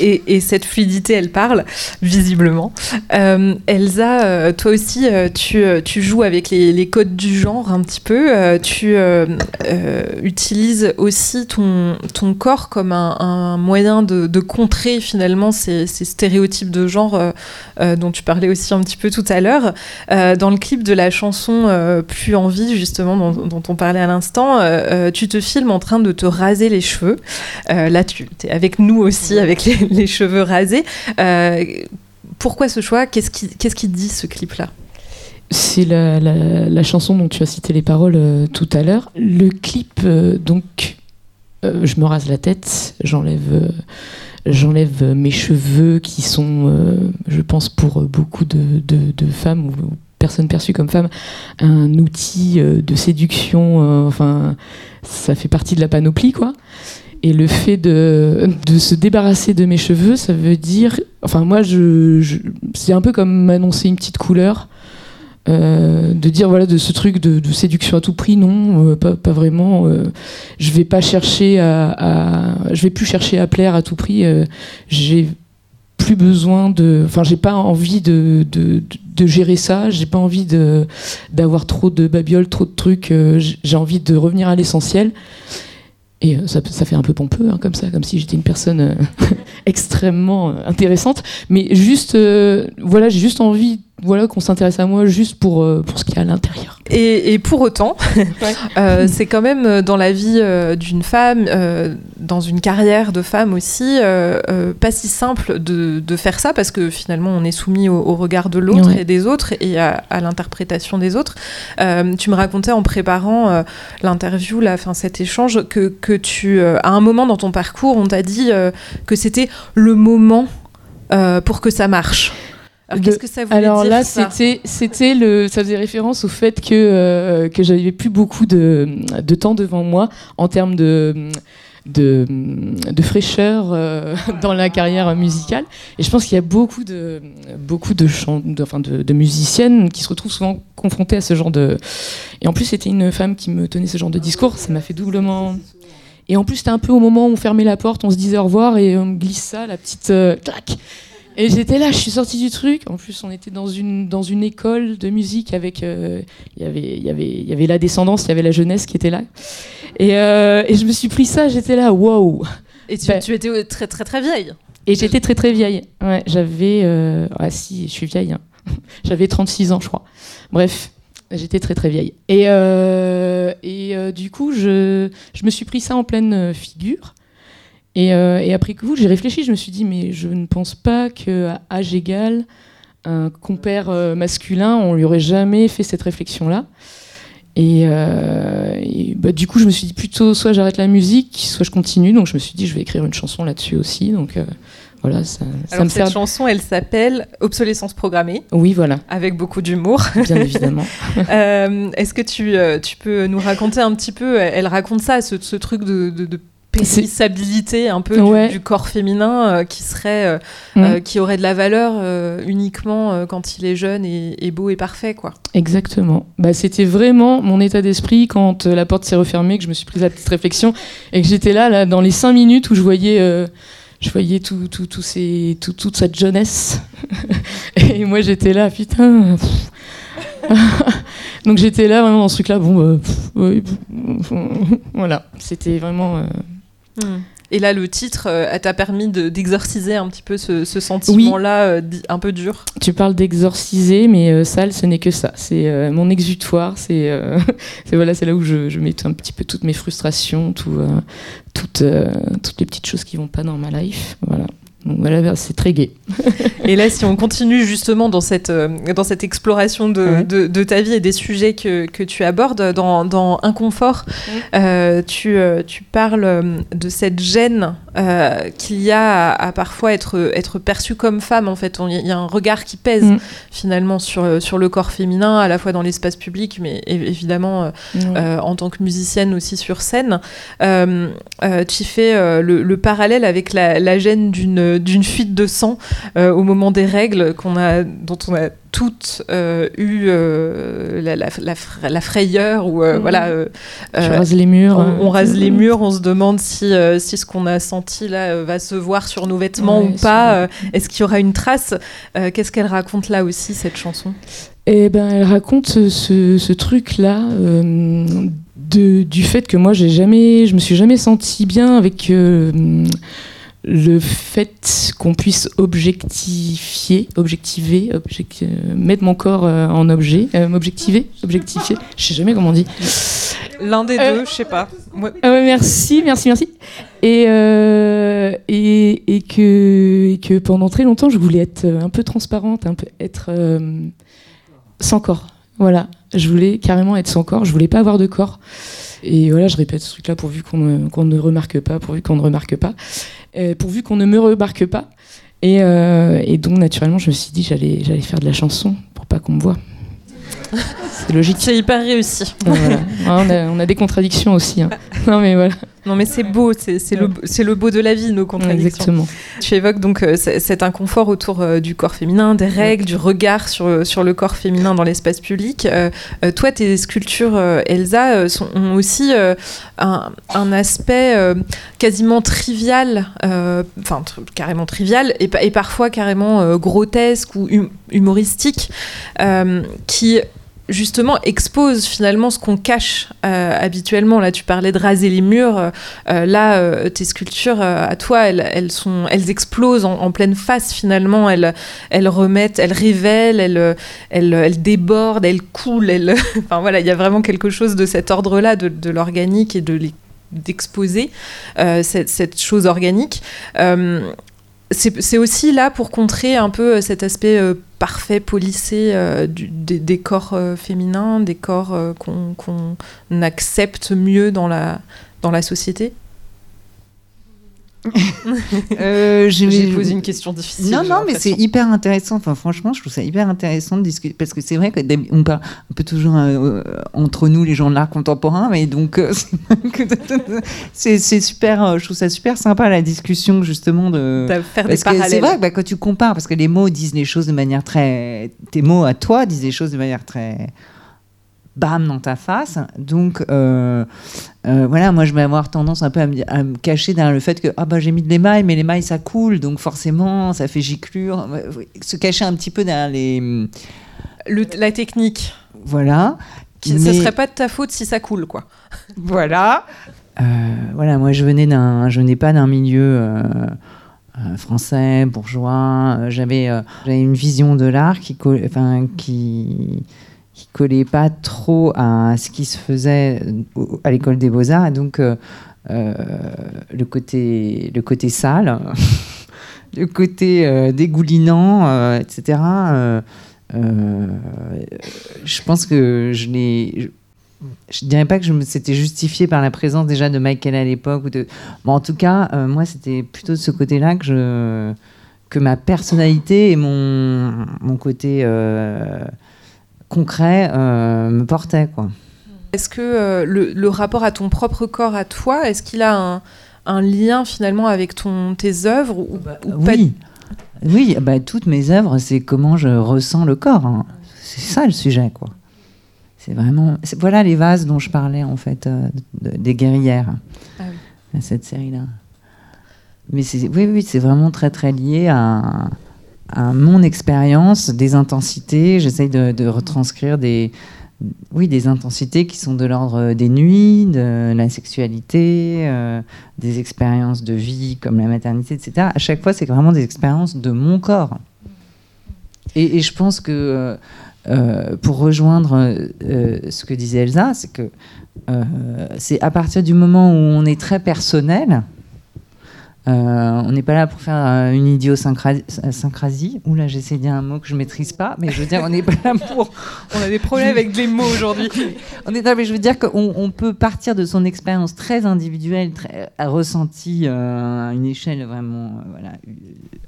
Et, et cette fluidité, elle parle, visiblement. Euh, Elsa, euh, toi aussi, euh, tu, tu joues avec les, les codes du genre un petit peu. Tu euh, utilises aussi ton, ton corps comme un, un moyen de, de contrer finalement ces, ces stéréotypes de genre euh, dont tu parlais aussi un petit peu tout à l'heure. Dans le clip de la chanson Plus en vie, justement, dont, dont on parlait à l'instant, tu te filmes en train de te raser les cheveux. Là, tu es avec nous aussi, avec les, les cheveux rasés. Euh, pourquoi ce choix? Qu'est-ce qui, qu'est-ce qui dit ce clip-là? C'est la, la- chanson dont tu as cité les paroles euh, tout à l'heure. Le clip, euh, donc, je me rase la tête, j'enlève, j'enlève mes cheveux qui sont, je pense, pour beaucoup de, de- femmes ou personnes perçues comme femmes, un outil de séduction. enfin, ça fait partie de la panoplie, quoi. Et le fait de, de se débarrasser de mes cheveux, ça veut dire. Enfin, moi, je, c'est un peu comme m'annoncer une petite couleur. Euh, de dire voilà de ce truc de, séduction à tout prix non euh, pas, pas vraiment euh, je vais pas chercher à, à- je vais plus chercher à plaire à tout prix j'ai plus besoin de enfin j'ai pas envie de, de, de gérer ça j'ai pas envie de d'avoir trop de babioles trop de trucs j'ai envie de revenir à l'essentiel et euh, ça, ça fait un peu pompeux hein, comme ça comme si j'étais une personne euh, extrêmement euh, intéressante. Mais juste euh, voilà j'ai juste envie voilà qu'on s'intéresse à moi juste pour euh, pour ce qu'il y a à l'intérieur et, et pour autant, euh, c'est quand même euh, dans la vie euh, d'une femme, euh, dans une carrière de femme aussi, pas si simple de, de faire ça parce que finalement on est soumis au, au regard de l'autre Ouais. et des autres et à, à l'interprétation des autres. Tu me racontais en préparant l'interview, là, fin, cet échange, que, que tu, à un moment dans ton parcours, on t'a dit que c'était le moment pour que ça marche. Alors, qu'est-ce que ça voulait Alors dire là, ça c'était, c'était le, ça faisait référence au fait que euh, que j'avais plus beaucoup de, de temps devant moi en termes de de, de fraîcheur euh, dans la carrière musicale. Et je pense qu'il y a beaucoup de beaucoup de, de, enfin de, de musiciennes qui se retrouvent souvent confrontées à ce genre de. Et en plus, c'était une femme qui me tenait ce genre de discours. Ça m'a fait doublement. Et en plus, c'était un peu au moment où on fermait la porte, on se disait au revoir et on me glisse ça, la petite euh, clac. Et j'étais là, je suis sortie du truc. En plus, on était dans une, dans une école de musique avec. euh, Il y avait- il y avait- y avait la descendance, il y avait la jeunesse qui était là. Et, euh, et je me suis pris ça, j'étais là, wow! Et tu, Bah- tu étais euh, très très très vieille. Et j'étais très très vieille. Ouais, j'avais. euh, Ah si, je suis vieille. hein. j'avais 36 ans, je crois. Bref, j'étais très très vieille. Et, et du coup, je, je me suis pris ça en pleine figure. Et, euh, et après coup, j'ai réfléchi, je me suis dit, mais je ne pense pas qu'à âge égal, un compère euh, masculin, on lui aurait jamais fait cette réflexion-là. Et, euh, et, bah, du coup, je me suis dit plutôt soit j'arrête la musique, soit je continue. Donc je me suis dit, je vais écrire une chanson là-dessus aussi. Donc euh, voilà, ça, ça Alors me cette sert. chanson, elle s'appelle Obsolescence programmée, Oui, voilà, avec beaucoup d'humour. bien évidemment. Euh, Est-ce que tu, tu peux nous raconter un petit peu Elle raconte ça, ce, ce truc de, de- de périssabilité un peu du, corps féminin euh, qui serait euh, euh, qui aurait de la valeur uniquement quand il est jeune et, beau et parfait quoi. Exactement. Bah c'était vraiment mon état d'esprit quand la porte s'est refermée que je me suis prise la petite réflexion et que j'étais là là dans les cinq minutes où je voyais je voyais tout, tout, tout ces, tout, toute cette jeunesse. Et moi j'étais là putain donc j'étais là vraiment dans ce truc là bon bah, voilà. C'était vraiment Hmm. Et là, le titre euh, t'a permis d'exorciser un petit peu ce, sentiment-là euh, un peu dur? Tu parles d'exorciser, mais euh, sale, ce n'est que ça. C'est mon exutoire. C'est voilà, c'est là où je, je, mets un petit peu toutes mes frustrations, tout, toutes, toutes les petites choses qui vont pas dans ma life. Voilà. Donc voilà, c'est très gai. et là, si on continue justement dans cette, euh, dans cette exploration de, de, ta vie et des sujets que, que tu abordes dans, dans Inconfort, euh, tu, euh, tu, parles de cette gêne qu'il y a à, parfois être, être perçue comme femme. En fait, il y a un regard qui pèse mm. finalement sur, sur le corps féminin, à la fois dans l'espace public, mais évidemment en tant que musicienne aussi sur scène. tu fais le, le, parallèle avec la, la gêne d'une d'une fuite de sang euh, au moment des règles qu'on a, dont on a toutes euh, eu euh, la, la, frayeur ou mhm. voilà. rase les murs. On, rase les murs, on se demande si, si ce qu'on a senti là va se voir sur nos vêtements ou pas. Est-ce qu'il y aura une trace Qu'est-ce qu'elle raconte là aussi cette chanson? Eh ben, elle raconte ce, ce truc là. De, du fait que moi j'ai jamais je me suis jamais senti bien avec le fait qu'on puisse objectifier, objectiver, euh, mettre mon corps euh, en objet, euh, m'objectiver, objectifier, je sais jamais comment on dit. L'un des deux, je sais pas. Ah merci, merci, merci. Et, et, que, que pendant très longtemps, je voulais être un peu transparente, un peu être sans corps. Voilà, je voulais carrément être sans corps, je voulais pas avoir de corps. Et voilà, je répète ce truc-là pourvu qu'on ne, remarque pas, pourvu qu'on ne remarque pas, pourvu qu'on ne me remarque pas. Euh, et, donc, naturellement, je me suis dit j'allais, j'allais faire de la chanson pour pas qu'on me voie. C'est logique. C'est hyper réussi. on, a, des contradictions aussi. Hein. Non, mais voilà. Non, mais c'est beau, c'est le, le, beau de la vie, nos contradictions. Exactement. Tu évoques donc euh, cet inconfort autour euh, du corps féminin, des règles, du regard sur, sur le corps féminin dans l'espace public. Euh, toi, tes sculptures, Elsa, sont, ont aussi un, un, aspect quasiment trivial, enfin carrément trivial, et, et parfois carrément grotesque ou hum, humoristique, qui justement expose finalement ce qu'on cache euh, habituellement. Là, tu parlais de raser les murs. Euh, là, euh, tes sculptures, à toi, elles, elles, explosent en, pleine face finalement. Elles, elles remettent, elles révèlent, elles, elles, elles débordent, elles coulent. Enfin voilà, il y a vraiment quelque chose de cet ordre-là, de, de l'organique et de d'exposer cette, chose organique c'est aussi là pour contrer un peu euh, cet aspect euh, parfait, polissé euh, des, corps féminins, des corps qu'on accepte mieux dans la, dans la société euh, J'ai posé une question difficile. Non, non, mais c'est hyper intéressant. Enfin, franchement, je trouve ça hyper intéressant de discuter parce que c'est vrai qu'on parle un peu toujours euh, entre nous, les gens de l'art contemporain, mais donc euh, c'est super. Euh, je trouve ça super sympa la discussion justement de. faire des parallèles. C'est vrai que bah, quand tu compares, parce que les mots disent les choses de manière très. Tes mots à toi disent les choses de manière très bam dans ta face. Donc euh, euh, voilà, moi je vais avoir tendance un peu à me, cacher derrière le fait que ah bah j'ai mis de l'émail, mais l'émail ça coule, donc forcément ça fait giclure. Se cacher un petit peu derrière les la technique. Voilà. Ce serait pas de ta faute si ça coule, quoi. Voilà. Euh, voilà, moi je venais d'un, je n'ai pas d'un milieu. français, bourgeois, j'avais une vision de l'art qui, enfin, qui, qui collait pas trop à ce qui se faisait à l'école des beaux-arts. Et donc, euh, euh, le, côté, le côté sale, le côté euh, dégoulinant, etc., je pense que je n'ai... Je dirais pas que c'était justifié par la présence déjà de Michael à l'époque. De... Bon, en tout cas, moi, c'était plutôt de ce côté-là que, je, que ma personnalité et mon, mon côté concret euh, me portait. Quoi. Est-ce que euh, le, rapport à ton propre corps, à toi, est-ce qu'il a un lien finalement avec ton, tes œuvres ou, bah, ou oui. Oui, bah, toutes mes œuvres, c'est comment je ressens le corps. hein. C'est ça le sujet, quoi. C'est vraiment. c'est- Voilà les vases dont je parlais, en fait, euh, de- des guerrières. Ah à Cette série-là. Mais c'est, oui, oui, c'est vraiment très, très lié à, à mon expérience des intensités. J'essaye de, retranscrire des. Oui, des intensités qui sont de l'ordre des nuits, de la sexualité, euh, des expériences de vie comme la maternité, etc. À chaque fois, c'est vraiment des expériences de mon corps. Et, je pense que euh, euh, pour rejoindre ce que disait Elsa, c'est que c'est à partir du moment où on est très personnel, euh, on n'est pas là pour faire euh, une idiosyncrasie. Ouh là, j'essaie de dire un mot que je maîtrise pas, mais je veux dire, on n'est pas là pour. On a des problèmes avec les mots aujourd'hui. On est là, mais je veux dire qu'on on peut partir de son expérience très individuelle, très euh, ressentie euh, à une échelle vraiment, voilà,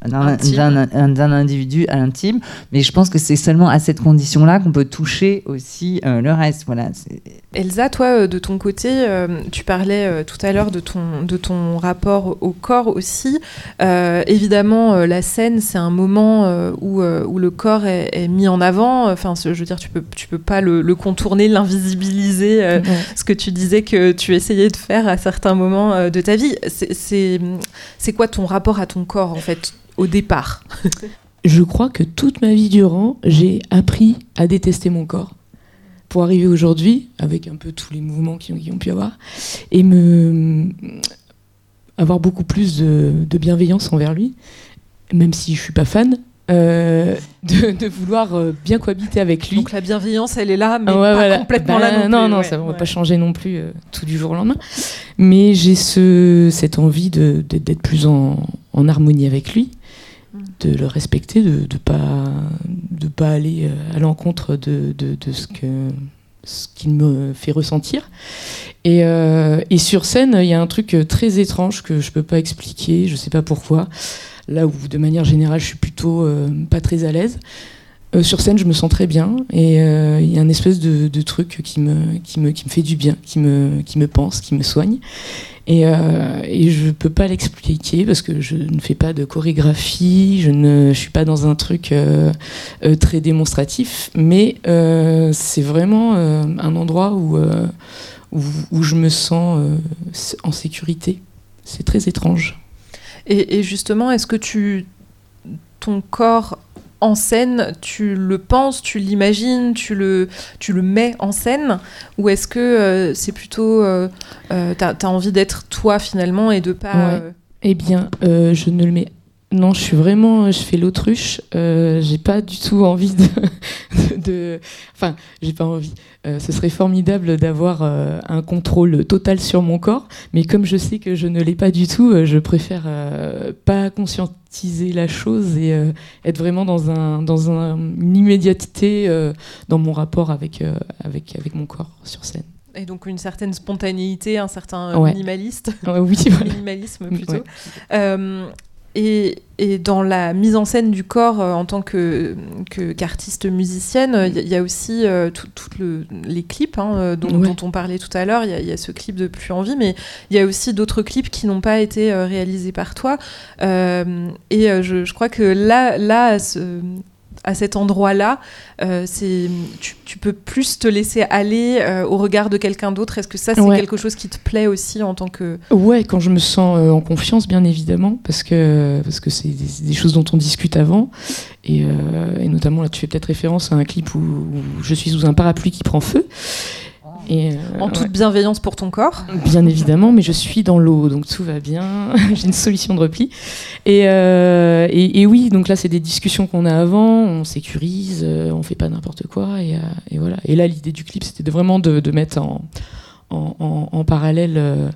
d'un- individu à l'intime. Mais je pense que c'est seulement à cette condition-là qu'on peut toucher aussi le reste. Voilà. Elsa, toi, de ton côté, tu parlais tout à l'heure de ton, de ton rapport au corps aussi. Euh, évidemment, euh, la scène, c'est un moment euh, où, où le corps est, est mis en avant. Enfin, je veux dire, tu peux, tu peux pas le, le contourner, l'invisibiliser. Ouais. ce que tu disais que tu essayais de faire à certains moments de ta vie. C'est quoi ton rapport à ton corps, en fait, au départ? Je crois que toute ma vie durant, j'ai appris à détester mon corps. Pour arriver aujourd'hui, avec un peu tous les mouvements qui ont, qui ont pu avoir, et me avoir beaucoup plus de, de bienveillance envers lui, même si je suis pas fan, euh, de, de vouloir euh, bien cohabiter avec lui. Donc la bienveillance, elle est là, mais Ah ouais, pas voilà. complètement Bah, là non Non, plus. non, Ouais, ça ne va pas changer non plus euh, tout du jour au lendemain. Mais j'ai ce, cette envie de- de- d'être plus en, en harmonie avec lui, Mm. de le respecter, de ne pas, de pas aller à l'encontre de, de, de ce que ce qu'il me fait ressentir. Et, euh, et sur scène, il y a un truc euh, très étrange que je peux pas expliquer, je sais pas pourquoi. Là où, de manière générale, je suis plutôt euh, pas très à l'aise. Euh, sur scène, je me sens très bien et euh, il y a un espèce de, truc qui me, qui, me, qui me fait du bien, qui me, qui me pense, qui me soigne. Et, euh, et je peux pas l'expliquer parce que je ne fais pas de chorégraphie, je ne suis pas dans un truc très démonstratif, mais c'est vraiment un endroit où, où, je me sens en sécurité. C'est très étrange. Et, et justement, est-ce que tu, ton corps en scène, tu le penses, tu l'imagines, tu le, tu le mets en scène Ou est-ce que euh, c'est plutôt. Euh, euh, T'as as envie d'être toi finalement et de pas. Ouais. euh, Eh bien, je ne le mets. Non, je suis vraiment, je fais l'autruche. Euh, j'ai pas du tout envie de, de, enfin, j'ai pas envie. Euh, ce serait formidable d'avoir euh, un contrôle total sur mon corps, mais comme je sais que je ne l'ai pas du tout, euh, je préfère pas conscientiser la chose et être vraiment dans un, dans un- une immédiateté dans mon rapport avec, avec, avec mon corps sur scène. Et donc une certaine spontanéité, un certain Ouais. minimaliste, Ouais, oui, voilà. minimalisme Mm, plutôt. ouais. Et, et dans la mise en scène du corps euh, en tant que qu'artiste musicienne, il y, a- il y a aussi euh, le, les clips hein, euh, dont, Ouais. dont on parlait tout à l'heure. Il y, a- il y a ce clip de Plus en vie, mais il y a aussi d'autres clips qui n'ont pas été réalisés par toi. Et je, je crois que là, là ce- à cet endroit-là, euh, c'est tu, tu peux plus te laisser aller euh, au regard de quelqu'un d'autre. Est-ce que ça, c'est Ouais. quelque chose qui te plaît aussi en tant que Ouais, quand je me sens euh, en confiance, bien évidemment, parce que parce que c'est des, des choses dont on discute avant, et, et notamment là, tu fais peut-être référence à un clip où, où je suis sous un parapluie qui prend feu. Et, euh, en toute ouais, bienveillance pour ton corps bien évidemment, mais je suis dans l'eau, donc tout va bien. J'ai une solution de repli. Et, euh, et, et oui, donc là, c'est des discussions qu'on a avant. On sécurise, euh, on fait pas n'importe quoi, et, et voilà. Et là, l'idée du clip, c'était vraiment de, de mettre en en, parallèle euh,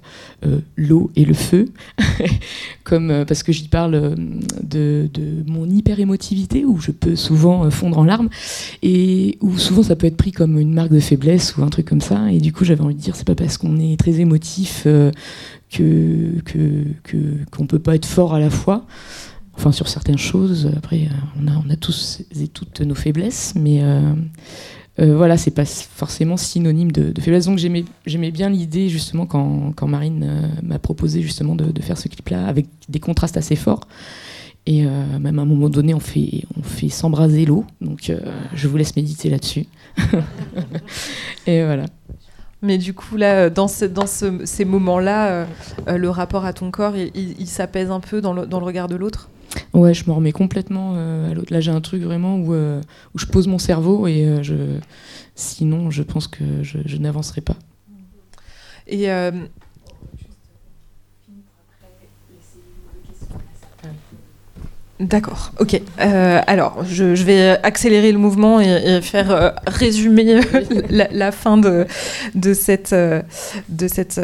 euh, l'eau et le feu, comme euh, parce que j'y parle de, de mon hyper émotivité où je peux souvent fondre en larmes et où souvent ça peut être pris comme une marque de faiblesse ou un truc comme ça. Et du coup, j'avais envie de dire, c'est pas parce qu'on est très émotif que que qu'on peut pas être fort à la fois. Enfin, sur certaines choses, après, on a, on a tous et toutes nos faiblesses, mais, euh, voilà, c'est pas forcément synonyme de, faiblesse. Donc j'aimais, bien l'idée justement quand, quand Marine euh, m'a proposé justement de, de faire ce clip-là avec des contrastes assez forts. Et euh, même à un moment donné, on fait, on fait s'embraser l'eau. Donc je vous laisse méditer là-dessus. et voilà. Mais du coup, là, dans, dans ce, ces moments-là, le rapport à ton corps, il, il, s'apaise un peu dans le, dans le regard de l'autre? Ouais, je me remets complètement à l'autre. Là, j'ai un truc vraiment où, où je pose mon cerveau et je, Sinon, je pense que je, n'avancerai pas. Et euh, D'accord, ok. Euh, alors, je, vais accélérer le mouvement et, faire euh, résumer la, fin de, de cette, de cet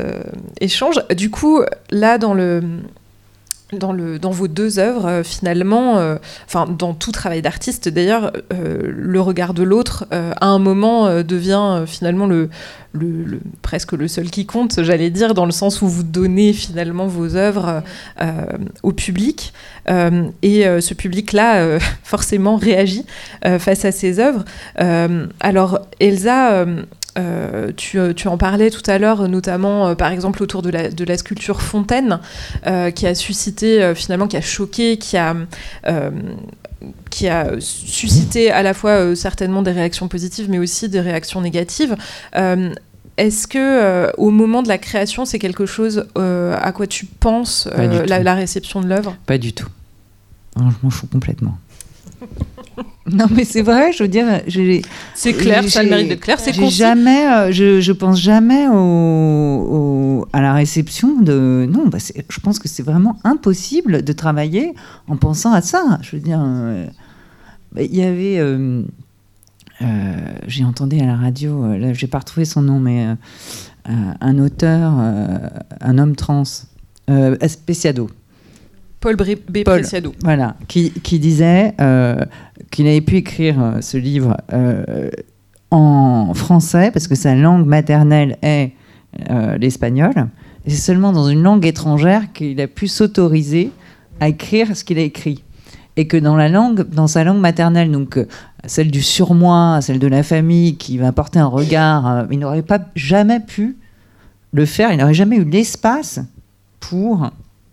échange. Du coup, là, dans le, dans, vos deux œuvres, euh, finalement, euh, enfin dans tout travail d'artiste d'ailleurs, euh, le regard de l'autre, à un moment, devient finalement le, le, presque le seul qui compte, j'allais dire, dans le sens où vous donnez finalement vos œuvres au public. et ce public-là, forcément, réagit face à ces œuvres. alors, Elsa euh, euh, tu, en parlais tout à l'heure, notamment euh, par exemple autour de la, de la sculpture Fontaine, qui a suscité finalement, qui a choqué, qui a qui a suscité à la fois certainement des réactions positives, mais aussi des réactions négatives. Est-ce que au moment de la création, c'est quelque chose à quoi tu penses, la, la, réception de l'œuvre? Pas du tout. je m'en fous complètement. Non, mais c'est vrai, je veux dire. C'est clair, ça a le mérite d'être clair, c'est jamais, euh, je, je, pense jamais au, à la réception de. Non, bah je pense que c'est vraiment impossible de travailler en pensant à ça. Je veux dire, euh, bah, il y avait. Euh, j'ai entendu à la radio, là, j'ai pas retrouvé son nom, mais un auteur, un homme trans, Especiado. Paul B. Preciado. Voilà, qui, qui disait euh, qu'il avait pu écrire euh, ce livre euh, en français parce que sa langue maternelle est l'espagnol. Et c'est seulement dans une langue étrangère qu'il a pu s'autoriser à écrire ce qu'il a écrit. Et que dans la langue, dans sa langue maternelle, donc celle du surmoi, celle de la famille, qui va porter un regard, il n'aurait pas jamais pu le faire. Il n'aurait jamais eu l'espace pour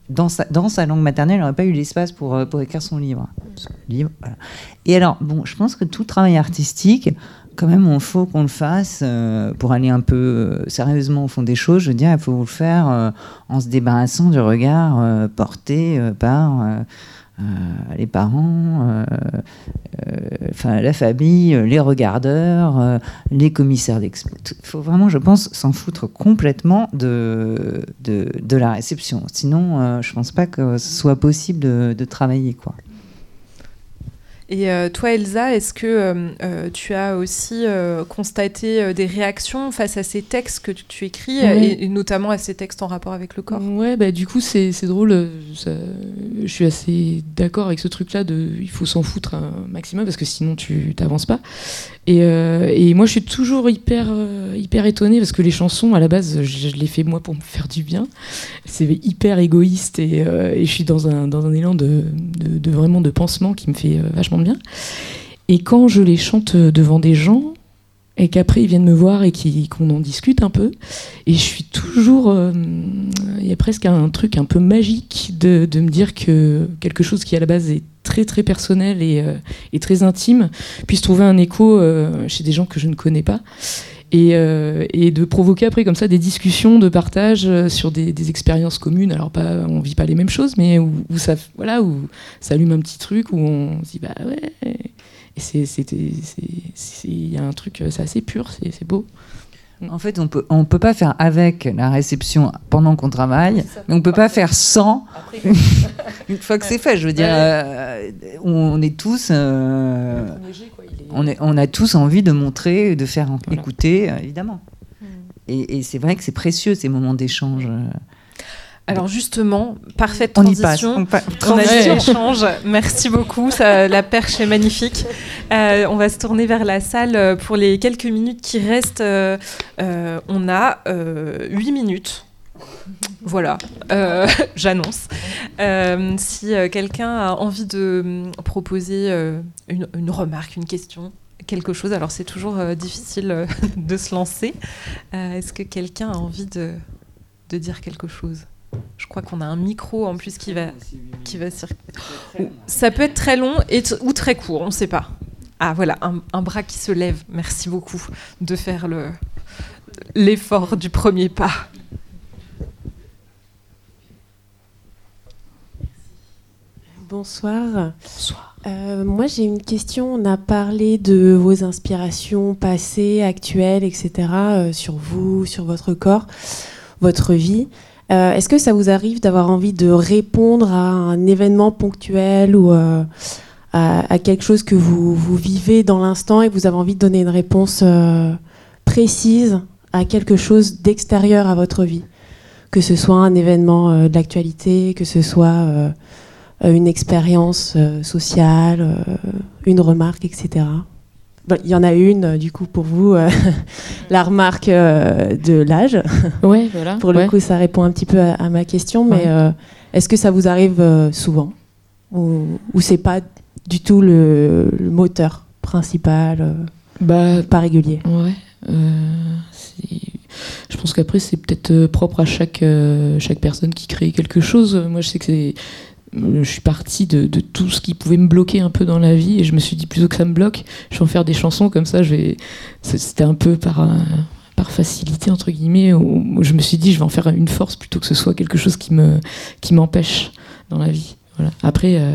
dans sa, langue maternelle, il n'aurait pas eu l'espace pour, euh, écrire son livre. Et alors, bon, je pense que tout travail artistique, quand même, il faut qu'on le fasse euh, pour aller un peu euh, sérieusement au fond des choses. Je veux dire, il faut le faire en se débarrassant du regard porté par les parents, euh, euh, enfin la famille, les regardeurs, les commissaires d'expo. Il faut vraiment, je pense, s'en foutre complètement de, de, la réception. Sinon, je pense pas que ce soit possible de, de travailler. quoi. Et euh, toi, Elsa, est-ce que euh, euh, tu as aussi constaté des réactions face à ces textes que tu, écris, et, notamment à ces textes en rapport avec le corps? Ouais, bah, du coup, c'est drôle. je suis assez d'accord avec ce truc-là de il faut s'en foutre un maximum parce que sinon tu t'avances pas. Et, et, moi, je suis toujours hyper, hyper étonnée parce que les chansons, à la base, je, les fais moi pour me faire du bien. C'est hyper égoïste et, et, je suis dans un, dans un élan de, de, de, vraiment de pansement qui me fait vachement Et quand je les chante devant des gens, et qu'après ils viennent me voir et qu'on en discute un peu, et je suis toujours. Euh, il y a presque un truc un peu magique de, me dire que quelque chose qui à la base est très très personnel et, euh, très intime puisse trouver un écho euh, chez des gens que je ne connais pas. Et, et, de provoquer après comme ça des discussions de partage sur des, expériences communes. Alors pas, on vit pas les mêmes choses, mais où, ça, voilà, où ça allume un petit truc où on se dit bah ouais. C'est, il y a un truc, c'est assez pur, c'est, beau. En fait, on peut, on peut pas faire avec la réception pendant qu'on travaille, mais on peut pas faire sans une fois que c'est fait. Je veux dire, euh, on, est tous, euh, on, est, on a tous envie de montrer, de faire écouter, euh, évidemment. Et, et c'est vrai que c'est précieux ces moments d'échange. Alors justement, parfaite transition. On, a dit échange. Merci beaucoup. Ça, la perche est magnifique. Euh, on va se tourner vers la salle euh, pour les quelques minutes qui restent. Euh, on a huit minutes. Voilà, j'annonce. si quelqu'un a envie de proposer une, remarque, une question, quelque chose. Alors c'est toujours difficile de se lancer. Est-ce que quelqu'un a envie de, de dire quelque chose? Je crois qu'on a un micro en plus qui va, qui va circuler. Ça peut être très long et ou très court, on ne sait pas. Ah voilà, un, bras qui se lève. Merci beaucoup de faire l'effort du premier pas. Bonsoir. Euh, moi, j'ai une question. On a parlé de vos inspirations passées, actuelles, etc., euh, sur vous, sur votre corps, votre vie. Euh, est-ce que ça vous arrive d'avoir envie de répondre à un événement ponctuel ou à, quelque chose que vous, vivez dans l'instant et vous avez envie de donner une réponse précise à quelque chose d'extérieur à votre vie? Que ce soit un événement de l'actualité, que ce soit euh, une expérience euh, sociale, euh, une remarque, etc. il y en a une, du coup, pour vous, la remarque de l'âge. Oui, voilà. pour le coup, ça répond un petit peu à, ma question, mais est-ce que ça vous arrive souvent Ou, ou c'est pas du tout le, moteur principal, bah, pas régulier? Ouais. je pense qu'après, c'est peut-être propre à chaque, chaque personne qui crée quelque chose. Moi, je sais que c'est je suis partie de, tout ce qui pouvait me bloquer un peu dans la vie et je me suis dit plutôt que ça me bloque, je vais en faire des chansons comme ça. C'était un peu par, par facilité entre guillemets. Où je me suis dit je vais en faire une force plutôt que ce soit quelque chose qui me qui m'empêche dans la vie. Après, euh,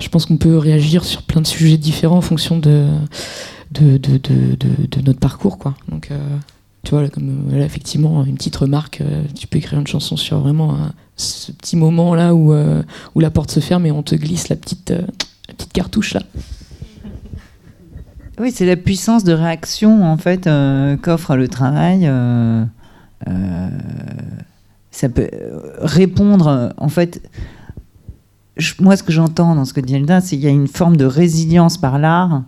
je pense qu'on peut réagir sur plein de sujets différents en fonction de notre parcours. Donc euh, tu vois, comme effectivement, une petite remarque, euh, tu peux écrire une chanson sur vraiment ce petit moment là où, euh, où la porte se ferme et on te glisse la petite, euh, la petite cartouche là. Oui, c'est la puissance de réaction en fait qu'offre le travail. ça peut répondre en fait. moi, ce que j'entends dans ce que dit Elda, c'est qu'il y a une forme de résilience par l'art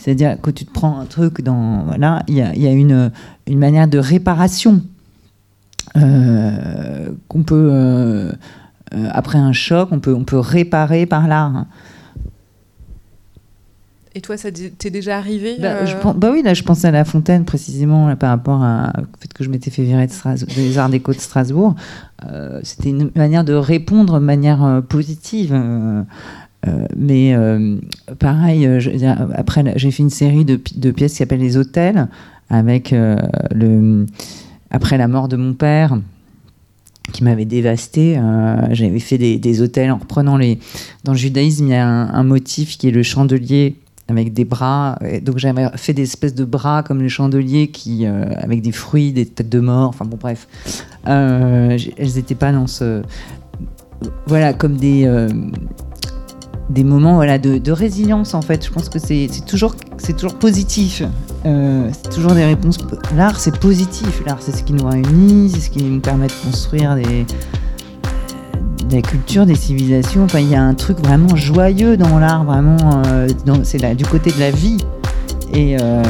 c'est-à-dire quand tu te prends un truc dans voilà, il y a, une, une, manière de réparation euh, qu'on peut euh, euh, après un choc, on peut on peut réparer par l'art. Et toi, ça t'est déjà arrivé bah, bah, oui, là, je pensais à La Fontaine précisément par rapport à, au fait que je m'étais fait virer de des Arts Déco de Strasbourg. C'était une manière de répondre de manière positive. Euh, mais euh, pareil, euh, après j'ai fait une série de, pièces qui s'appelle Les Hôtels, avec le, après la mort de mon père qui m'avait dévasté. J'avais fait des, hôtels en reprenant les. Dans le judaïsme, il y a un, motif qui est le chandelier avec des bras. donc j'avais fait des espèces de bras comme le chandelier qui, avec des fruits, des têtes de mort. Enfin bon, bref. elles n'étaient pas dans ce. Voilà, comme des des moments voilà, de, résilience en fait. Je pense que c'est toujours, toujours positif. Euh, c'est toujours des réponses. L'art c'est positif. L'art c'est ce qui nous réunit, c'est ce qui nous permet de construire des, des cultures, des civilisations. Enfin, il y a un truc vraiment joyeux dans l'art, vraiment. Euh, c'est du côté de la vie. Et, euh,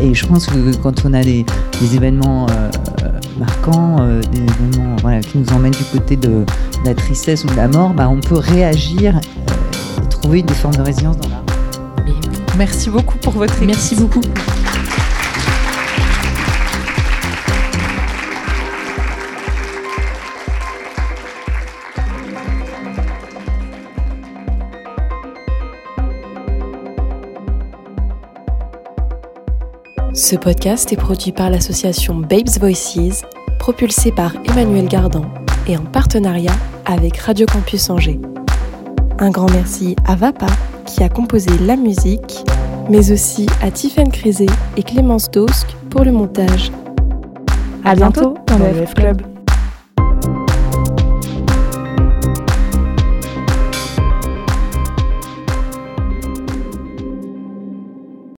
et, je pense que quand on a des, événements marquants, des événements voilà, qui nous emmènent du côté de, la tristesse ou de la mort, bah, on peut réagir trouver des formes de résilience dans l'art. Merci beaucoup pour votre Merci beaucoup. Ce podcast est produit par l'association Babes Voices, propulsé par Emmanuel Gardan et en partenariat avec Radio Campus Angers. Un grand merci à Vapa qui a composé la musique, mais aussi à Tiffany Crisé et Clémence Dosk pour le montage. À bientôt dans le F Club.